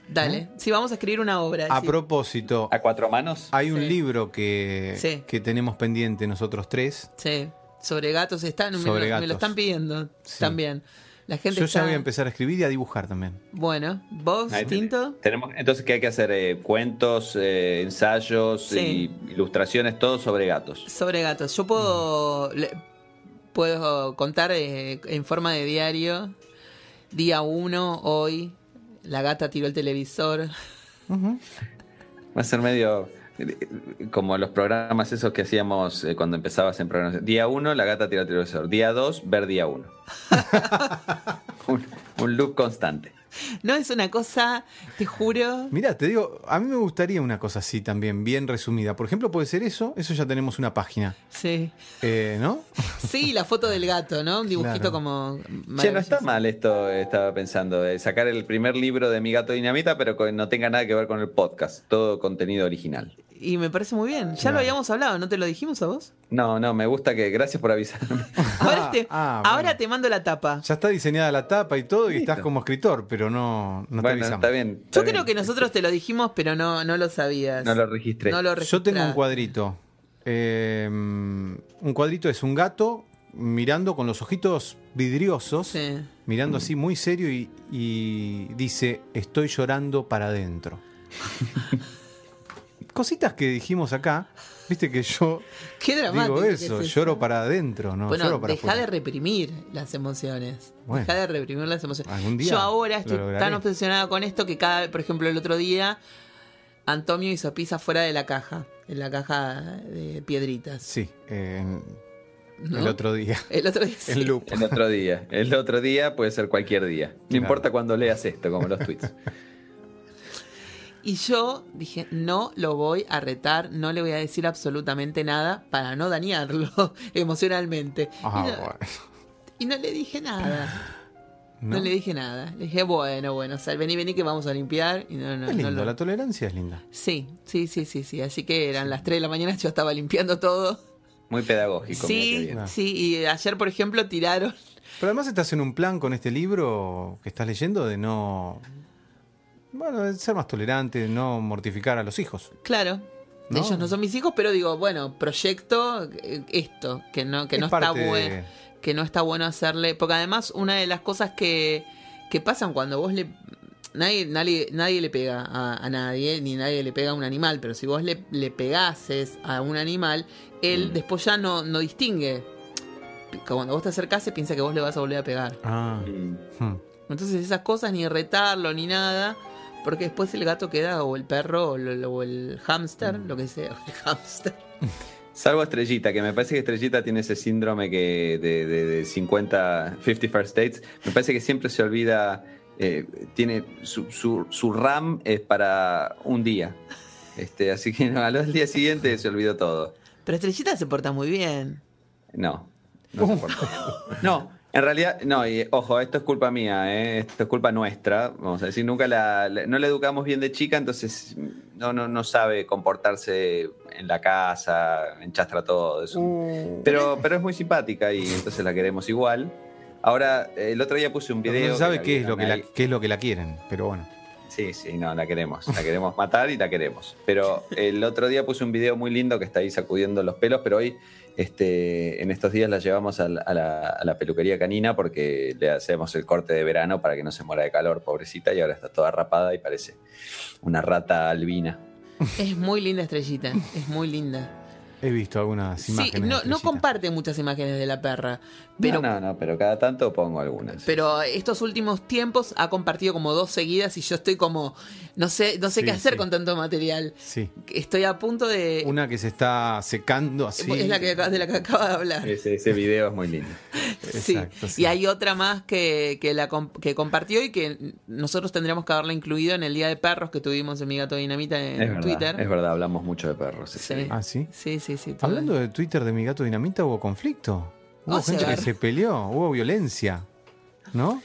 dale. Si vamos a escribir una obra. A sí. propósito, ¿A cuatro manos? hay un Sí. libro que, Sí. que tenemos pendiente nosotros tres. Sí, sobre gatos están, me, Sobre lo, me gatos. lo están pidiendo Sí. también. La gente Yo está... ya voy a empezar a escribir y a dibujar también. Bueno, vos, Ahí. Tinto. Tenemos, entonces, ¿qué hay que hacer? Eh, cuentos, eh, ensayos, Sí. y ilustraciones, todo sobre gatos. Sobre gatos. Yo puedo, le- puedo contar eh, en forma de diario. Día 1, hoy. La gata tiró el televisor. Va a ser medio como los programas esos que hacíamos eh, cuando empezabas en programas. Día 1, la gata tira el televisor. Día 2, ver día 1. [LAUGHS] un, loop constante. No es una cosa, te juro. Mirá, te digo, a mí me gustaría una cosa así también, bien resumida. Por ejemplo, puede ser eso, eso ya tenemos una página, Sí. eh, ¿no? Sí, la foto del gato, ¿no? Un dibujito Claro. como. Che, no está mal esto, estaba pensando, de sacar el primer libro de Mi Gato Dinamita, pero que no tenga nada que ver con el podcast, todo contenido original. Y me parece muy bien. Ya lo habíamos hablado, ¿no te lo dijimos a vos? No, no, me gusta que, gracias por avisarme. [LAUGHS] Ahora, te, ah, ahora bueno. te mando la tapa. Ya está diseñada la tapa y todo y Listo. estás como escritor, pero no, no te avisamos. está bien. está Yo creo que nosotros te lo dijimos, pero no, no lo sabías. No lo registré. No lo Yo tengo un cuadrito. Eh, un cuadrito es un gato mirando con los ojitos vidriosos, Sí. mirando así muy serio y, y dice, estoy llorando para adentro. [LAUGHS] cositas que dijimos acá, viste que yo [LAUGHS] Qué dramático. digo que eso, es lloro para adentro, no bueno, lloro para deja de reprimir las emociones. Bueno. deja de reprimir las emociones. Algún día Yo ahora estoy tan obsesionada con esto que cada, por ejemplo, el otro día Antonio hizo pizza fuera de la caja, en la caja de piedritas. Sí, eh, en- ¿no? el otro día, El otro día [LAUGHS] sí. en loop. El otro día. El otro día puede ser cualquier día. No Claro. importa cuando leas esto, como los tweets. [LAUGHS] Y yo dije, no lo voy a retar, no le voy a decir absolutamente nada para no dañarlo [LAUGHS] emocionalmente. Ah, y, no, bueno. y no le dije nada. No. ¿No? le dije nada. Le dije, bueno, bueno, o sea, vení, vení que vamos a limpiar. Y no, no, Es no lindo, lo- la tolerancia es linda. Sí, sí, sí, sí, sí. Así que eran las 3 de la mañana, [LAUGHS] yo estaba limpiando todo. Muy pedagógico. Sí, sí, y ayer, por ejemplo, tiraron. Pero además estás en un plan con este libro que estás leyendo de no. Bueno, ser más tolerante, no mortificar a los hijos. Claro, No. ellos no son mis hijos, pero digo, bueno, proyecto eh, esto, que no, que Es no está de- bueno. Que no está bueno hacerle. Porque además, una de las cosas que, que pasan cuando vos le. Nadie, nadie, nadie le pega a, a nadie, ni nadie le pega a un animal, pero si vos le, le pegases a un animal, él Mm. después ya no, no distingue. Cuando vos te acercás, se piensa que vos le vas a volver a pegar. Ah. Mm. hmm. Entonces esas cosas ni retarlo ni nada, porque después el gato queda o el perro o, lo- o el hámster, lo que sea, [LAUGHS] el hámster. Salvo Estrellita, que me parece que Estrellita tiene ese síndrome que de, de- de 50, 50 First Dates. Me parece que siempre se olvida, eh, tiene su, su, su RAM es para un día. Este, así que no, al día siguiente se olvidó todo. Pero Estrellita se porta muy bien. No. No, se porta bien. No, en realidad, no, y ojo, esto es culpa mía, ¿eh? esto es culpa nuestra, vamos a decir, nunca la, la- no la educamos bien de chica, entonces no, no, no sabe comportarse en la casa, enchastra todo. es un- pero, pero es muy simpática y entonces la queremos igual. Ahora, el otro día puse un No video. se sabe qué es, lo que la, qué es lo que la quieren, pero bueno. Sí, sí, no, la queremos. La queremos matar y la queremos. Pero el otro día puse un video muy lindo que está ahí sacudiendo los pelos, pero hoy, este, en estos días la llevamos a la, a la- peluquería canina porque le hacemos el corte de verano para que no se muera de calor, pobrecita, y ahora está toda rapada y parece una rata albina. Es muy linda Estrellita, es muy linda. He visto algunas Sí, imágenes. de no, comparte muchas imágenes de la perra, pero, no, no, no, pero cada tanto pongo algunas. pero estos últimos tiempos ha compartido como dos seguidas y yo estoy como, no sé, no sé Sí, qué hacer sí. con tanto material. Sí. Estoy a punto de... Una que se está secando así. Es la que, de la que acaba de hablar. Ese, ese video es muy lindo. [LAUGHS] Sí. Exacto, sí. Y hay otra más que, que, la, que compartió y que nosotros tendríamos que haberla incluido en el Día de Perros que tuvimos en Mi Gato Dinamita en Es verdad, Twitter. es verdad, hablamos mucho de perros. Sí. Ah, sí. Sí, sí, sí. todo. Hablando de Twitter de mi gato dinamita, hubo conflicto. Hubo Vamos a gente que se peleó, hubo violencia. ¿No?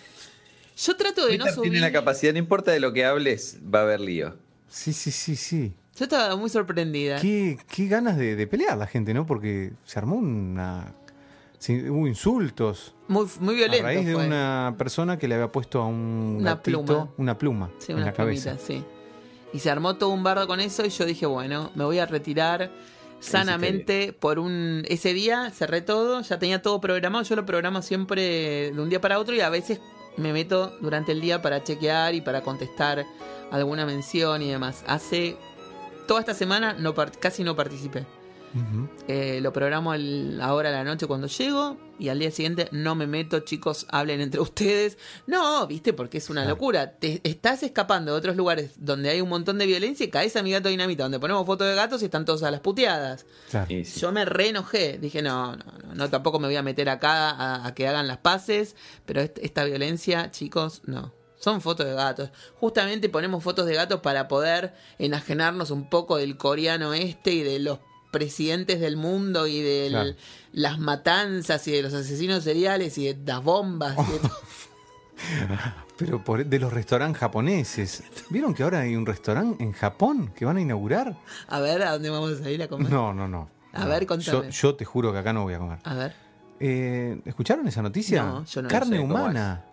Yo trato de no subir. tiene la capacidad, no importa de lo que hables, va a haber lío. Sí, sí, sí, sí. Yo estaba muy sorprendida. Qué, qué ganas de, de pelear la gente, ¿no? Porque se armó una. hubo insultos. Muy, muy a violento. raíz de fue. una persona que le había puesto a un Una gatito pluma. una pluma Sí, en una la cabeza. sí. Y se armó todo un bardo con eso y yo dije, bueno, me voy a retirar sanamente por un... Ese día cerré todo, ya tenía todo programado, yo lo programo siempre de un día para otro y a veces me meto durante el día para chequear y para contestar alguna mención y demás. Hace... Toda esta semana no casi no participé. Eh, lo programo al- ahora a la noche cuando llego y al día siguiente no me meto, chicos, hablen entre ustedes. No, viste, porque es una Claro. locura. Te estás escapando de otros lugares donde hay un montón de violencia y caes a mi gato dinamita, donde ponemos fotos de gatos y están todos a las puteadas. Claro. Y sí. Yo me re enojé. Dije, no, no, no, no, tampoco me voy a meter acá a, a que hagan las paces, pero est- esta violencia, chicos, no. Son fotos de gatos. Justamente ponemos fotos de gatos para poder enajenarnos un poco del coreano este y de los presidentes del mundo y de Claro. las matanzas y de los asesinos seriales y de las bombas. y de [LAUGHS] todo. Pero por- de los restaurantes japoneses. ¿Vieron que ahora hay un restaurante en Japón que van a inaugurar? A ver, ¿a dónde vamos a ir a comer? No, no, no. A No. ver, contame. Yo, yo te juro que acá no voy a comer. A ver. Eh, ¿Escucharon esa noticia? No, yo no Carne sé humana.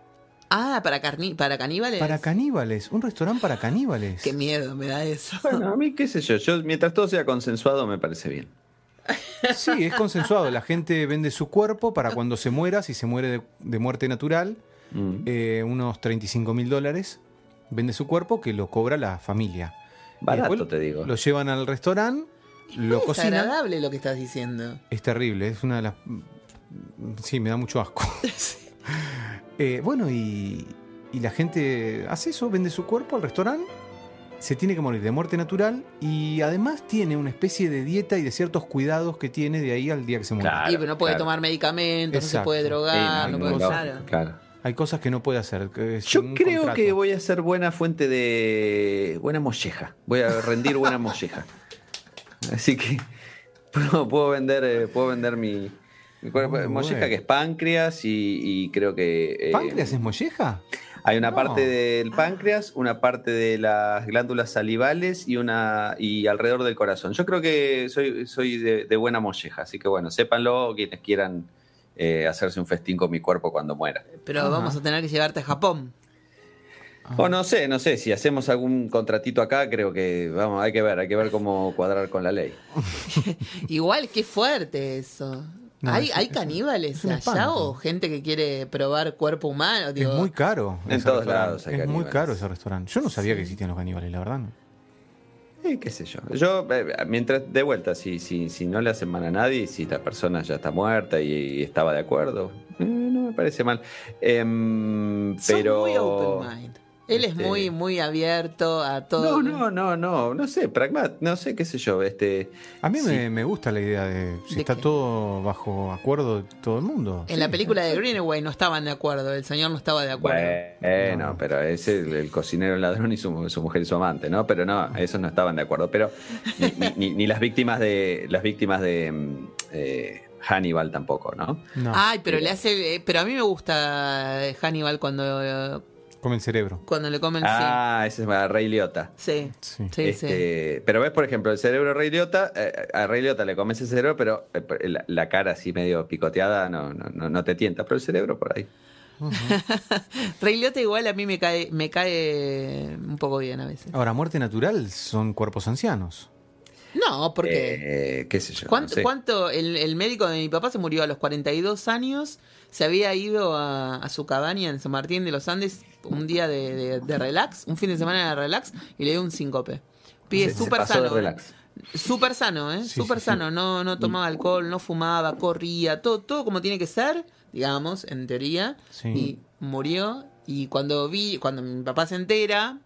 Ah, para, carni para caníbales. Para caníbales. Un restaurante para caníbales. Qué miedo me da eso. Bueno, a mí qué sé yo, yo mientras todo sea consensuado me parece bien. Sí, es consensuado. La gente vende su cuerpo para cuando se muera, si se muere de, de muerte natural, Mm. eh, unos 35 mil dólares. Vende su cuerpo que lo cobra la familia. Barato, te digo. Lo llevan al restaurante, lo es cocinan. agradable lo que estás diciendo. Es terrible, es una de las. Sí, me da mucho asco. [LAUGHS] Eh, bueno, y, y la gente hace eso, vende su cuerpo al restaurante, se tiene que morir de muerte natural y además tiene una especie de dieta y de ciertos cuidados que tiene de ahí al día que se muere. Claro. y no puede claro. tomar medicamentos, no se puede drogar, Sí, no, no, puede no, claro. claro. Hay cosas que no puede hacer. que es Yo creo contrato. que voy a ser buena fuente de buena molleja. Voy a rendir buena molleja. Así que [LAUGHS] puedo, puedo vender, eh, puedo vender mi, Muy molleja bueno. que es páncreas y, y creo que eh, ¿Páncreas es molleja? hay una No. parte del páncreas, una parte de las glándulas salivales y una y alrededor del corazón. Yo creo que soy, soy de, de buena molleja, así que bueno, sépanlo quienes quieran eh, hacerse un festín con mi cuerpo cuando muera. Pero Ajá. vamos a tener que llevarte a Japón. O no sé, no sé, si hacemos algún contratito acá, creo que vamos, hay que ver, hay que ver cómo cuadrar con la ley. [LAUGHS] Igual, qué fuerte eso. No, ¿Hay, es- hay es- caníbales allá o gente que quiere probar cuerpo humano? Digo, es muy caro. En ese todos restaurante. lados hay Es muy caro ese restaurante. Yo no sabía que existían los caníbales, la verdad. no. Eh, qué sé yo. Yo, eh, mientras, de vuelta, si, si, si no le hacen mal a nadie, si la persona ya está muerta y, y estaba de acuerdo, eh, no me parece mal. Em, son pero. muy open mind. Él es Este- muy, muy abierto a todo. No, no, no, no, no sé, pragmat, no sé, qué sé yo, este. A mí Sí. me, me gusta la idea de si ¿De está qué? todo bajo acuerdo de todo el mundo. En Sí. la película de Greenaway no estaban de acuerdo, el señor no estaba de acuerdo. Bueno, No. pero es el, el cocinero el ladrón y su, su mujer y su amante, ¿no? Pero no, esos no estaban de acuerdo. Pero ni, ni- ni- ni las víctimas de las víctimas de eh, Hannibal tampoco, ¿no? No, Ay, pero le hace. eh, Pero a mí me gusta eh, Hannibal cuando, eh, come el cerebro. cuando le comen Ah, ese es a Rey Liotta. sí. Sí. Sí, sí, Este, Pero ves, por ejemplo, el cerebro de Rey Liotta, eh, a Rey Liotta le comes el cerebro, pero eh, la, la cara así medio picoteada no, no, no, no te tienta, pero el cerebro por ahí. [LAUGHS] Rey Liotta igual a mí me cae, me cae un poco bien a veces. Ahora, muerte natural son cuerpos ancianos. No, porque. Eh, qué sé yo. ¿Cuánto, no sé. cuánto el, el médico de mi papá se murió a los 42 años? Se había ido a, a su cabaña en San Martín de los Andes un día de, de- de relax, un fin de semana de relax, y le dio un síncope. Pide súper sano. de ¿eh? relax. Súper sano, ¿eh? Súper sí, sí. sano. No, no tomaba alcohol, no fumaba, corría, todo, todo como tiene que ser, digamos, en teoría. Sí. Y murió. Y cuando vi, cuando mi papá se entera,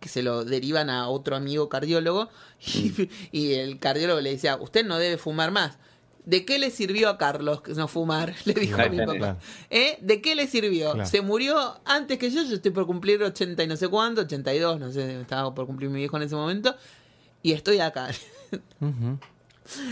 que se lo derivan a otro amigo cardiólogo, [LAUGHS] y, y el cardiólogo le decía, usted no debe fumar más. ¿De qué le sirvió a Carlos no fumar? [LAUGHS] Le dijo a mi Claro. papá. ¿Eh? ¿De qué le sirvió? Claro. Se murió antes que yo, yo estoy por cumplir 80 y no sé cuánto, 82, no sé, estaba por cumplir mi viejo en ese momento, y estoy acá. [LAUGHS] Ujú.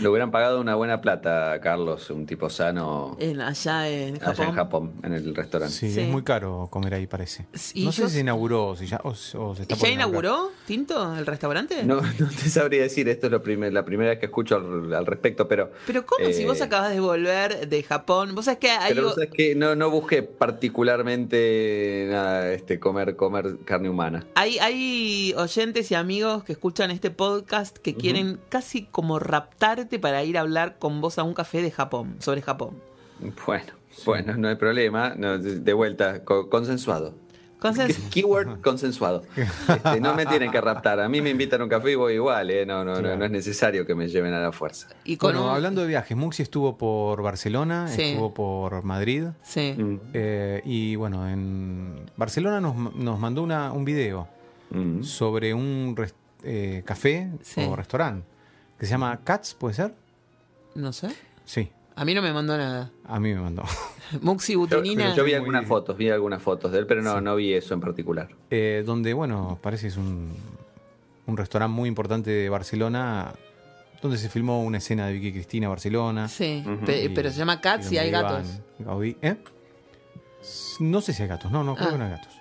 Le hubieran pagado una buena plata a Carlos, un tipo sano, En, allá en Japón. allá en Japón, en el restaurante. Sí, Sí. es muy caro comer ahí, parece. No sé si se inauguró o, si ya, o, o se está ¿Y por ¿Ya inauguró Tinto el restaurante? No, [LAUGHS] no te sabría decir, esto es lo primer- la primera vez que escucho al, al respecto, pero... Pero ¿cómo si eh, vos acabas de volver de Japón? Vos sabés que hay... Pero ¿sabes qué? no, no busqué particularmente nada, este, comer, comer carne humana. Hay, hay oyentes y amigos que escuchan este podcast que quieren casi como raptarte para ir a hablar con vos a un café de Japón, sobre Japón. Bueno, bueno, no hay problema. No, de, vuelta, co- consensuado. Keyword [LAUGHS] consensuado. Este, no me tienen que raptar. A mí me invitan a un café y voy igual, ¿eh? No, no, no, Claro. no es necesario que me lleven a la fuerza. y con Bueno, un- hablando de viajes, Muxi estuvo por Barcelona, Sí. estuvo por Madrid. Sí. Mm, eh, y bueno, en Barcelona nos, nos mandó una, un video mm. sobre un eh, café Sí. o restaurante que se llama Cats, ¿puede ser? No sé. Sí, A mí no me mandó nada. a mí me mandó. [LAUGHS] Muxi Yo, Butinina. yo vi Muy- algunas fotos, vi algunas fotos de él, pero no, no vi eso en particular. Eh, donde, bueno, parece que es un, un restaurante muy importante de Barcelona, donde se filmó una escena de Vicky Cristina Barcelona. Sí, Ujú. pe- Y- pero se llama Cats y, hay gatos. Gaudí. ¿Eh? No sé si hay gatos, no, no, creo Ah. que no hay gatos.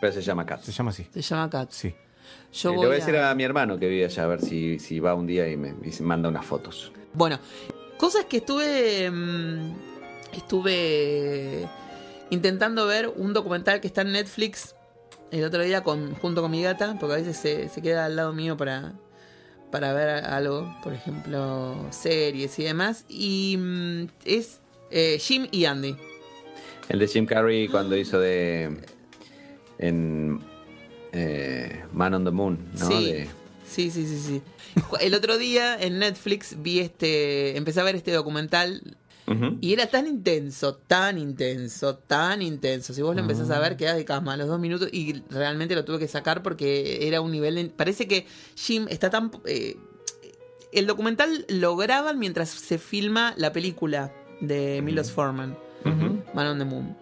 Pero se llama Cats. Se llama así. Se llama Cats. Sí. Yo Eh, voy le voy a decir a mi hermano que vive allá a ver si, si va un día y me, y se manda unas fotos. Bueno, cosas que estuve. mm, estuve intentando ver un documental que está en Netflix el otro día con, junto con mi gata, porque a veces se, se queda al lado mío para, para ver algo, por ejemplo, series y demás. Y mm, es eh, Jim y Andy. El de Jim Carrey cuando hizo de. En. Eh, Man on the Moon, ¿no? Sí. De- Sí, sí, sí, sí. El otro día en Netflix vi este, empecé a ver este documental y era tan intenso, tan intenso, tan intenso. Si vos lo empezás a ver, quedás de cama a los dos minutos y realmente lo tuve que sacar porque era un nivel... parece que Jim está tan... Eh, el documental lo graban mientras se filma la película de Milos Forman, Man on the Moon.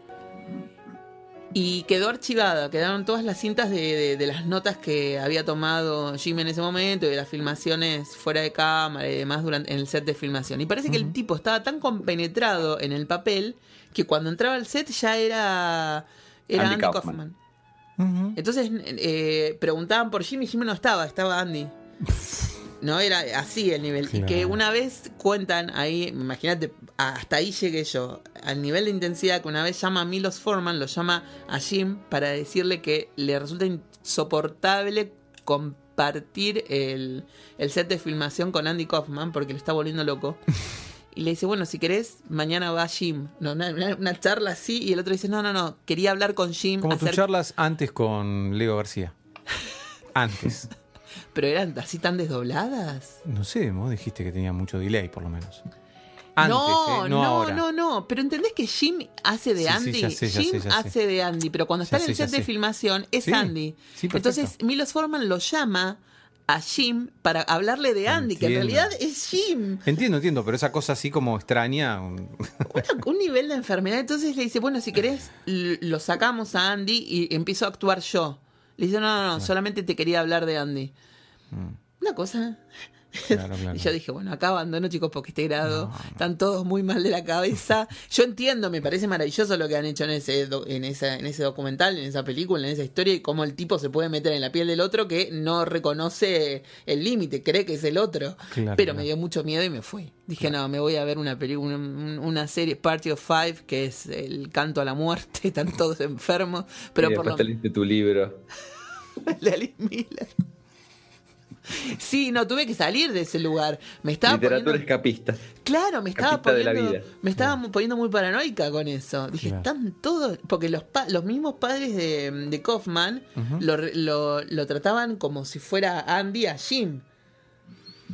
Y quedó archivada, quedaron todas las cintas de, las notas que había tomado Jim en ese momento, y de las filmaciones fuera de cámara y demás durante, en el set de filmación. Y parece que el tipo estaba tan compenetrado en el papel que cuando entraba al set ya era, era Andy, Kaufman. Entonces eh, preguntaban por Jim y Jim no estaba, estaba Andy. [LAUGHS] No era así el nivel. Y que una vez cuentan ahí, imagínate, hasta ahí llegué yo, al nivel de intensidad que una vez llama a Milos Forman, lo llama a Jim para decirle que le resulta insoportable compartir el, set de filmación con Andy Kaufman porque lo está volviendo loco. Y le dice, bueno, si querés, mañana va Jim. No, una, charla así. Y el otro dice, no, no, no, quería hablar con Jim. Como tus charlas antes con Leo García. Antes. [LAUGHS] Pero eran así tan desdobladas. No sé, vos dijiste que tenía mucho delay, por lo menos. Antes, no, eh, no, no, no, Pero entendés que Jim hace de Andy. Jim hace de Andy, pero cuando está en el set de filmación es Andy. Entonces Milos Forman lo llama a Jim para hablarle de Andy, que en realidad es Jim. Entiendo, entiendo, pero esa cosa así como extraña. Un... [LAUGHS] un nivel de enfermedad. Entonces le dice, bueno, si querés, lo sacamos a Andy y empiezo a actuar yo. Le dice, no, no, no, solamente te quería hablar de Andy. Mm. Una cosa. [LAUGHS] y yo dije, bueno, acá abandono, chicos, porque este grado están todos muy mal de la cabeza. [LAUGHS] Yo entiendo, me parece maravilloso lo que han hecho en ese, en, esa, en ese documental, en esa película, en esa historia, y cómo el tipo se puede meter en la piel del otro que no reconoce el límite, cree que es el otro. Pero me dio mucho miedo y me fui. Dije, no, me voy a ver una película, una, serie, Party of Five, que es el canto a la muerte, [LAUGHS] están todos enfermos. Pero por lo... tu libro. de Alice Miller. [LAUGHS] Sí, no, tuve que salir de ese lugar. Me estaba Literatura escapista. Claro, me estaba poniendo. Me estaba poniendo muy paranoica con eso. Dije, están todos. Porque los, los mismos padres de, de Kaufman lo, lo, lo, trataban como si fuera Andy a Jim.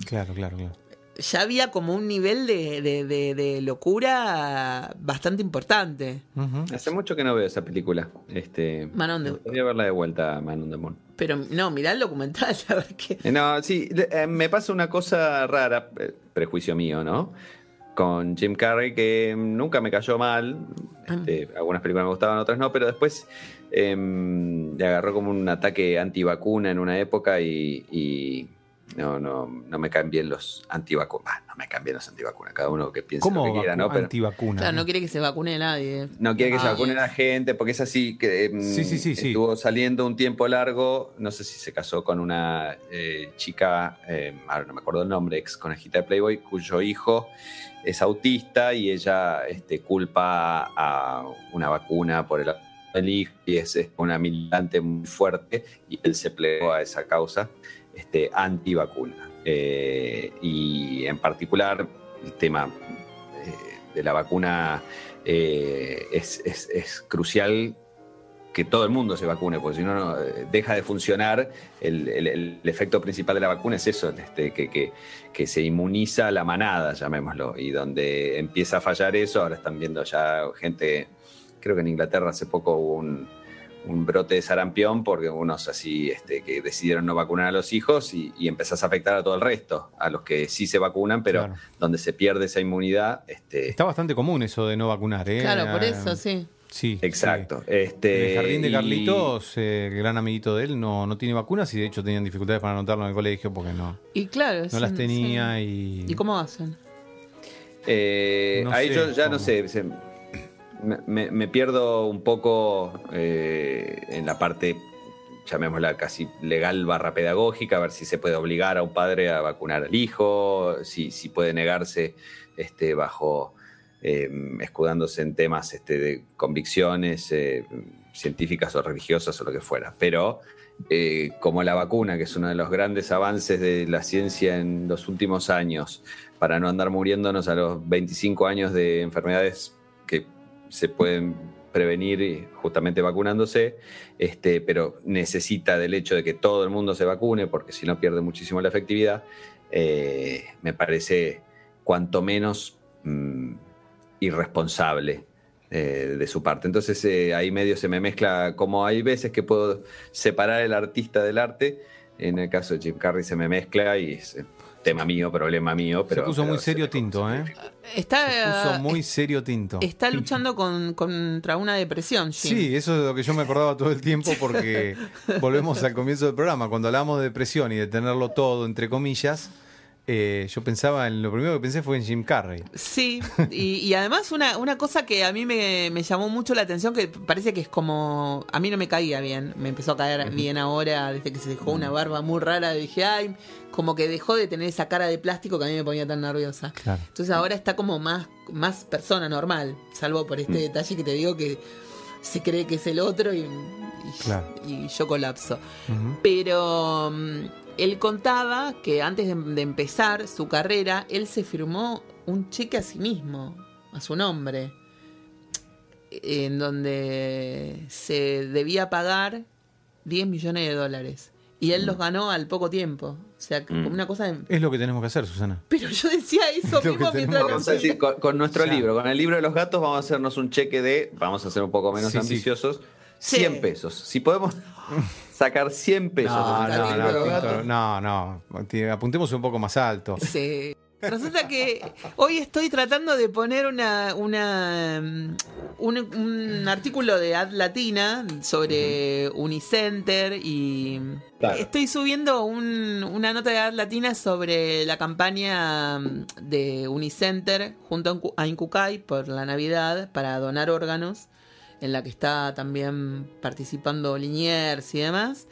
Claro, claro, claro ya había como un nivel de, de, locura bastante importante. Hace mucho que no veo esa película. Este, Manon de Podría verla de vuelta, Manon de Moon. Pero no, mirá el documental, [LAUGHS] que... Eh, no, sí, eh, me pasa una cosa rara, eh, prejuicio mío, ¿no? Con Jim Carrey, que nunca me cayó mal. Ah. Este, algunas películas me gustaban, otras no, pero después em, le agarró como un ataque antivacuna en una época y no, no, no me cambien los antivacunas. Ah, no me cambien los antivacunas. Cada uno que piense lo que quiera, ¿no? Pero, antivacuna. no quiere que se vacune nadie. No quiere que se vacune la gente, porque es así que em, sí, sí, sí, estuvo saliendo un tiempo largo. No sé si se casó con una eh, chica, em, ahora no me acuerdo el nombre, ex conejita de Playboy, cuyo hijo es autista y ella este, culpa a una vacuna por el hijo y es, es una militante muy fuerte y él se plegó a esa causa este, antivacuna. Eh, y en particular el tema eh, de la vacuna eh, es, crucial que todo el mundo se vacune, porque si no, deja de funcionar. El, efecto principal de la vacuna es eso, este, que, que, se inmuniza la manada, llamémoslo, y donde empieza a fallar eso, ahora están viendo ya gente, creo que en Inglaterra hace poco hubo un, un brote de sarampión porque unos así este, que decidieron no vacunar a los hijos y, empezás a afectar a todo el resto, a los que sí se vacunan, pero donde se pierde esa inmunidad. Este... Está bastante común eso de no vacunar, ¿eh? Claro, por eso, sí. Sí, exacto. Este, el jardín de Carlitos, eh, el gran amiguito de él, no, no tiene vacunas y de hecho tenían dificultades para anotarlo en el colegio porque no, y claro, no las tenía y... ¿Y cómo hacen? Eh, ahí yo ya no sé, me, pierdo un poco eh, en la parte, llamémosla casi legal barra pedagógica, a ver si se puede obligar a un padre a vacunar al hijo, si, si puede negarse este, bajo, em, escudándose en temas este, de convicciones eh, científicas o religiosas o lo que fuera. Pero eh, como la vacuna, que es uno de los grandes avances de la ciencia en los últimos años, para no andar muriéndonos a los 25 años de enfermedades que se pueden prevenir justamente vacunándose, este, pero necesita del hecho de que todo el mundo se vacune, porque si no pierde muchísimo la efectividad, eh, me parece cuanto menos mm, irresponsable eh, de su parte. Entonces eh, ahí medio se me mezcla, como hay veces que puedo separar el artista del arte, en el caso de Jim Carrey se me mezcla y tema mío, problema mío. Pero, se puso muy serio tinto, ¿eh? Está, se puso muy serio tinto. Está luchando con, contra una depresión, Jim. Sí, eso es lo que yo me acordaba todo el tiempo porque [LAUGHS] volvemos al comienzo del programa, cuando hablamos de depresión y de tenerlo todo, entre comillas eh, yo pensaba, en lo primero que pensé fue en Jim Carrey. Sí, y, además una, una, cosa que a mí me, llamó mucho la atención, que parece que es como, a mí no me caía bien, me empezó a caer bien ahora, desde que se dejó una barba muy rara, dije, ay, como que dejó de tener esa cara de plástico que a mí me ponía tan nerviosa. Entonces ahora está como más, más persona normal, salvo por este mm. detalle que te digo que se cree que es el otro y, y, yo colapso. Pero mm, él contaba que antes de, empezar su carrera, él se firmó un cheque a sí mismo, a su nombre, en donde se debía pagar 10 millones de dólares. Y él los ganó al poco tiempo. O sea, como mm. una cosa. Es lo que tenemos que hacer, Susana. Pero yo decía [LAUGHS] eso mismo mientras. Vamos a decir, con, nuestro libro, con el libro de los gatos, vamos a hacernos un cheque de. Vamos a ser un poco menos ambiciosos. 100 pesos. Si podemos [LAUGHS] sacar 100 pesos. No, no, no, no, no, Apuntemos un poco más alto. Sí. Resulta que hoy estoy tratando de poner una, una mm, un, artículo de Ad Latina sobre Unicenter y estoy subiendo una nota de Ad Latina sobre la campaña mm, de Unicenter junto a Incucay por la Navidad para donar órganos en la que está también participando Liniers y demás.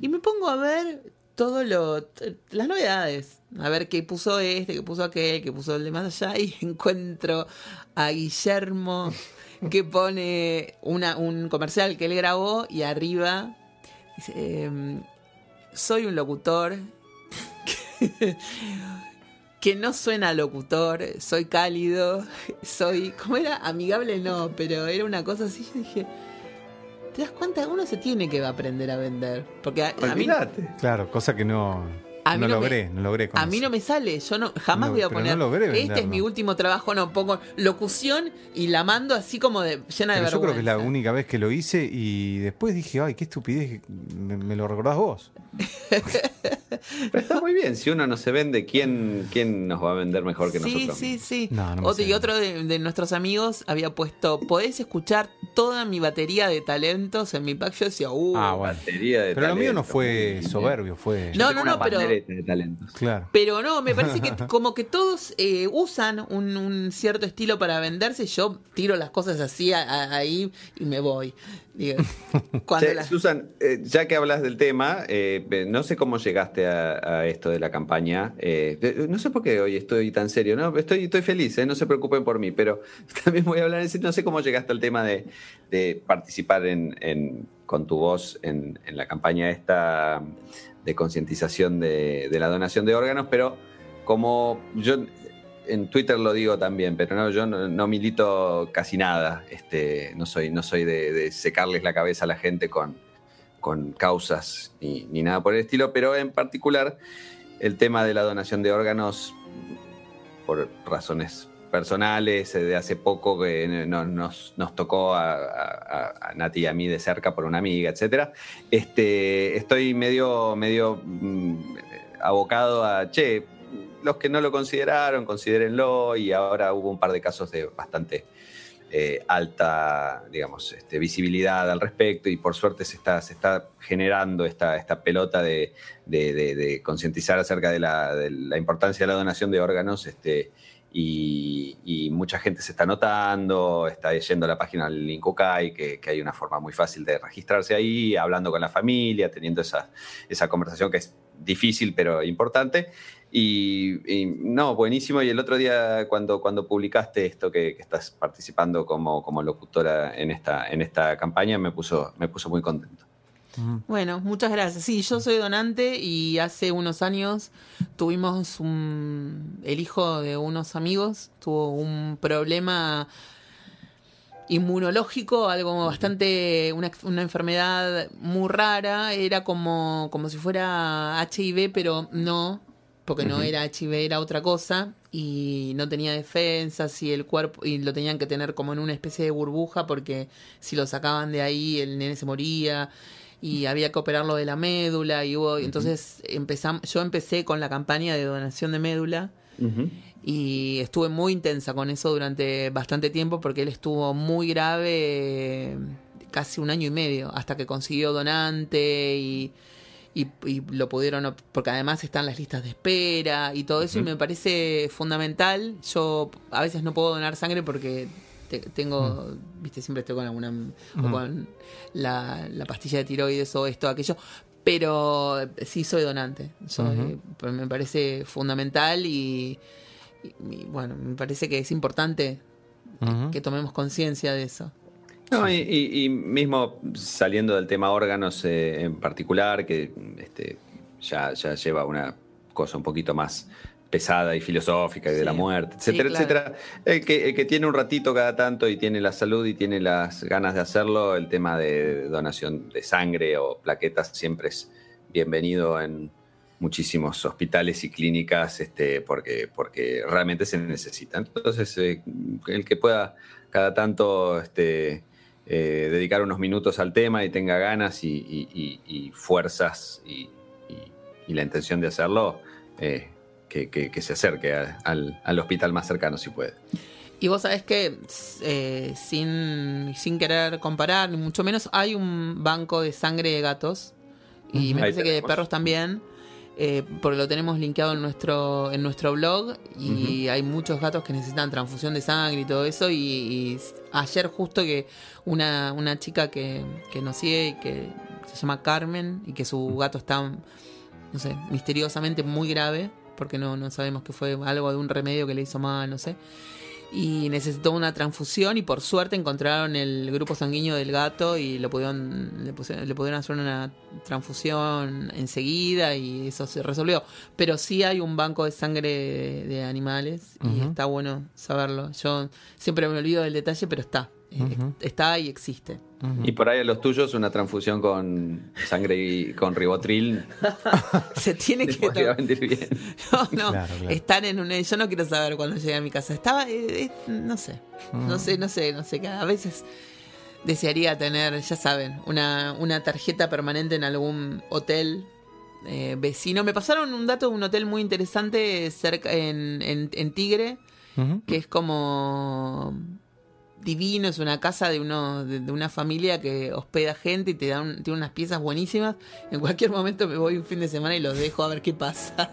Y me pongo a ver todo lo las novedades, a ver qué puso este, qué puso aquel, qué puso el de más allá. [LAUGHS] Y encuentro a Guillermo [LAUGHS] que pone una, un comercial que él grabó y arriba dice em, soy un locutor [LAUGHS] que no suena locutor, soy cálido, soy, ¿cómo era? Amigable no, pero era una cosa así, yo dije, ¿te das cuenta? Uno se tiene que aprender a vender. Porque a, mí... Claro, cosa que no no, logré, no logré. a mí no me sale, yo no jamás voy a poner. este es mi último trabajo, no pongo locución y la mando así como de llena de vergüenza. Yo creo que es la única vez que lo hice y después dije, ay, qué estupidez, me, lo recordás vos. [LAUGHS] [LAUGHS] Pero está muy bien, si uno no se vende, ¿quién, quién nos va a vender mejor que nosotros? Sí, sí, sí. otro, y otro de, nuestros amigos había puesto, podés escuchar toda mi batería de talentos en mi pack. Yo decía, uh, ah, bueno. batería de Pero lo mío no fue soberbio, fue. No, no, no, pero de talentos. Claro. Pero no, me parece que [LAUGHS] como que todos eh, usan un, cierto estilo para venderse. Yo tiro las cosas así ahí y me voy. [LAUGHS] Susan, eh, ya que hablas del tema, eh, no sé cómo llegaste a, esto de la campaña. no sé por qué hoy estoy tan serio. No, estoy, estoy feliz, no se preocupen por mí, pero [LAUGHS] también voy a hablar en No sé cómo llegaste al tema de, participar con tu voz en, en la campaña esta de concientización de, la donación de órganos, pero como yo en Twitter lo digo también, pero no, yo no, milito casi nada, este, no soy, no soy de, secarles la cabeza a la gente con, con causas ni, nada por el estilo, pero en particular el tema de la donación de órganos, por razones personales eh, de hace poco que nos, tocó a, Nati y a mí de cerca por una amiga, etc. Este, estoy medio, medio mm, abocado a, che, los que no lo consideraron, considérenlo, y ahora hubo un par de casos de bastante eh, alta, digamos, este, visibilidad al respecto, y por suerte se está, se está generando esta, esta pelota de, concientizar acerca de la, de la, importancia de la donación de órganos. Este, y, mucha gente se está notando, está yendo a la página del Incucay, que, que hay una forma muy fácil de registrarse ahí, hablando con la familia, teniendo esa, esa conversación que es difícil pero importante. Y, no, buenísimo. Y el otro día cuando, cuando publicaste esto, que, que, estás participando como, como locutora en esta, en esta campaña, me puso, me puso muy contento. Bueno, muchas gracias. Sí, yo soy donante y hace unos años tuvimos un... El hijo de unos amigos tuvo un problema inmunológico, algo bastante, una, una, enfermedad muy rara, era como, como si fuera HIV, pero no, porque no era HIV, era otra cosa, y no tenía defensas, y el cuerpo, y lo tenían que tener como en una especie de burbuja, porque si lo sacaban de ahí, el nene se moría, y había que operarlo de la médula, y hubo, entonces empezamos, yo empecé con la campaña de donación de médula, y estuve muy intensa con eso durante bastante tiempo porque él estuvo muy grave casi un año y medio hasta que consiguió donante y, y, lo pudieron, porque además están las listas de espera y todo eso y me parece fundamental. Yo a veces no puedo donar sangre porque tengo, viste, siempre estoy con alguna, con la, la, pastilla de tiroides o esto, aquello, pero sí soy donante. Pues me parece fundamental y, bueno, me parece que es importante que tomemos conciencia de eso. No, y, mismo saliendo del tema órganos eh, en particular, que este, ya, ya lleva una cosa un poquito más pesada y filosófica y de la muerte, etcétera, etcétera. El que, el que tiene un ratito cada tanto y tiene la salud y tiene las ganas de hacerlo, el tema de donación de sangre o plaquetas siempre es bienvenido en muchísimos hospitales y clínicas este, porque, porque realmente se necesitan. Entonces, eh, el que pueda cada tanto este, eh, dedicar unos minutos al tema y tenga ganas y, fuerzas y, la intención de hacerlo, eh, que, se acerque al, hospital más cercano si puede. Y vos sabés que, eh, sin, sin querer comparar, ni mucho menos, hay un banco de sangre de gatos. Y me parece que de perros también. Eh, porque lo tenemos linkeado en nuestro en nuestro blog y hay muchos gatos que necesitan transfusión de sangre y todo eso. Y, ayer justo que una, una chica que, que nos sigue y que se llama Carmen y que su gato está no sé misteriosamente muy grave porque no, no sabemos que fue algo de un remedio que le hizo mal, no sé. Y necesitó una transfusión y por suerte encontraron el grupo sanguíneo del gato y lo pudieron, le, pudieron hacer una transfusión enseguida y eso se resolvió. Pero sí hay un banco de sangre de, animales y está bueno saberlo. Yo siempre me olvido del detalle, pero está. Eh, está y existe. Y por ahí a los tuyos una transfusión con sangre y con ribotril. [LAUGHS] Se tiene que bien. [LAUGHS] No, no, están en un yo no quiero saber cuando llegué a mi casa. Estaba eh, eh, no sé. No sé, no sé, no sé, a veces desearía tener, ya saben, una, una tarjeta permanente en algún hotel vecino. Me pasaron un dato de un hotel muy interesante cerca en, en, Tigre, que es como divino, es una casa de, uno, de, una familia que hospeda gente y te da tiene unas piezas buenísimas. En cualquier momento me voy un fin de semana y los dejo a ver qué pasa.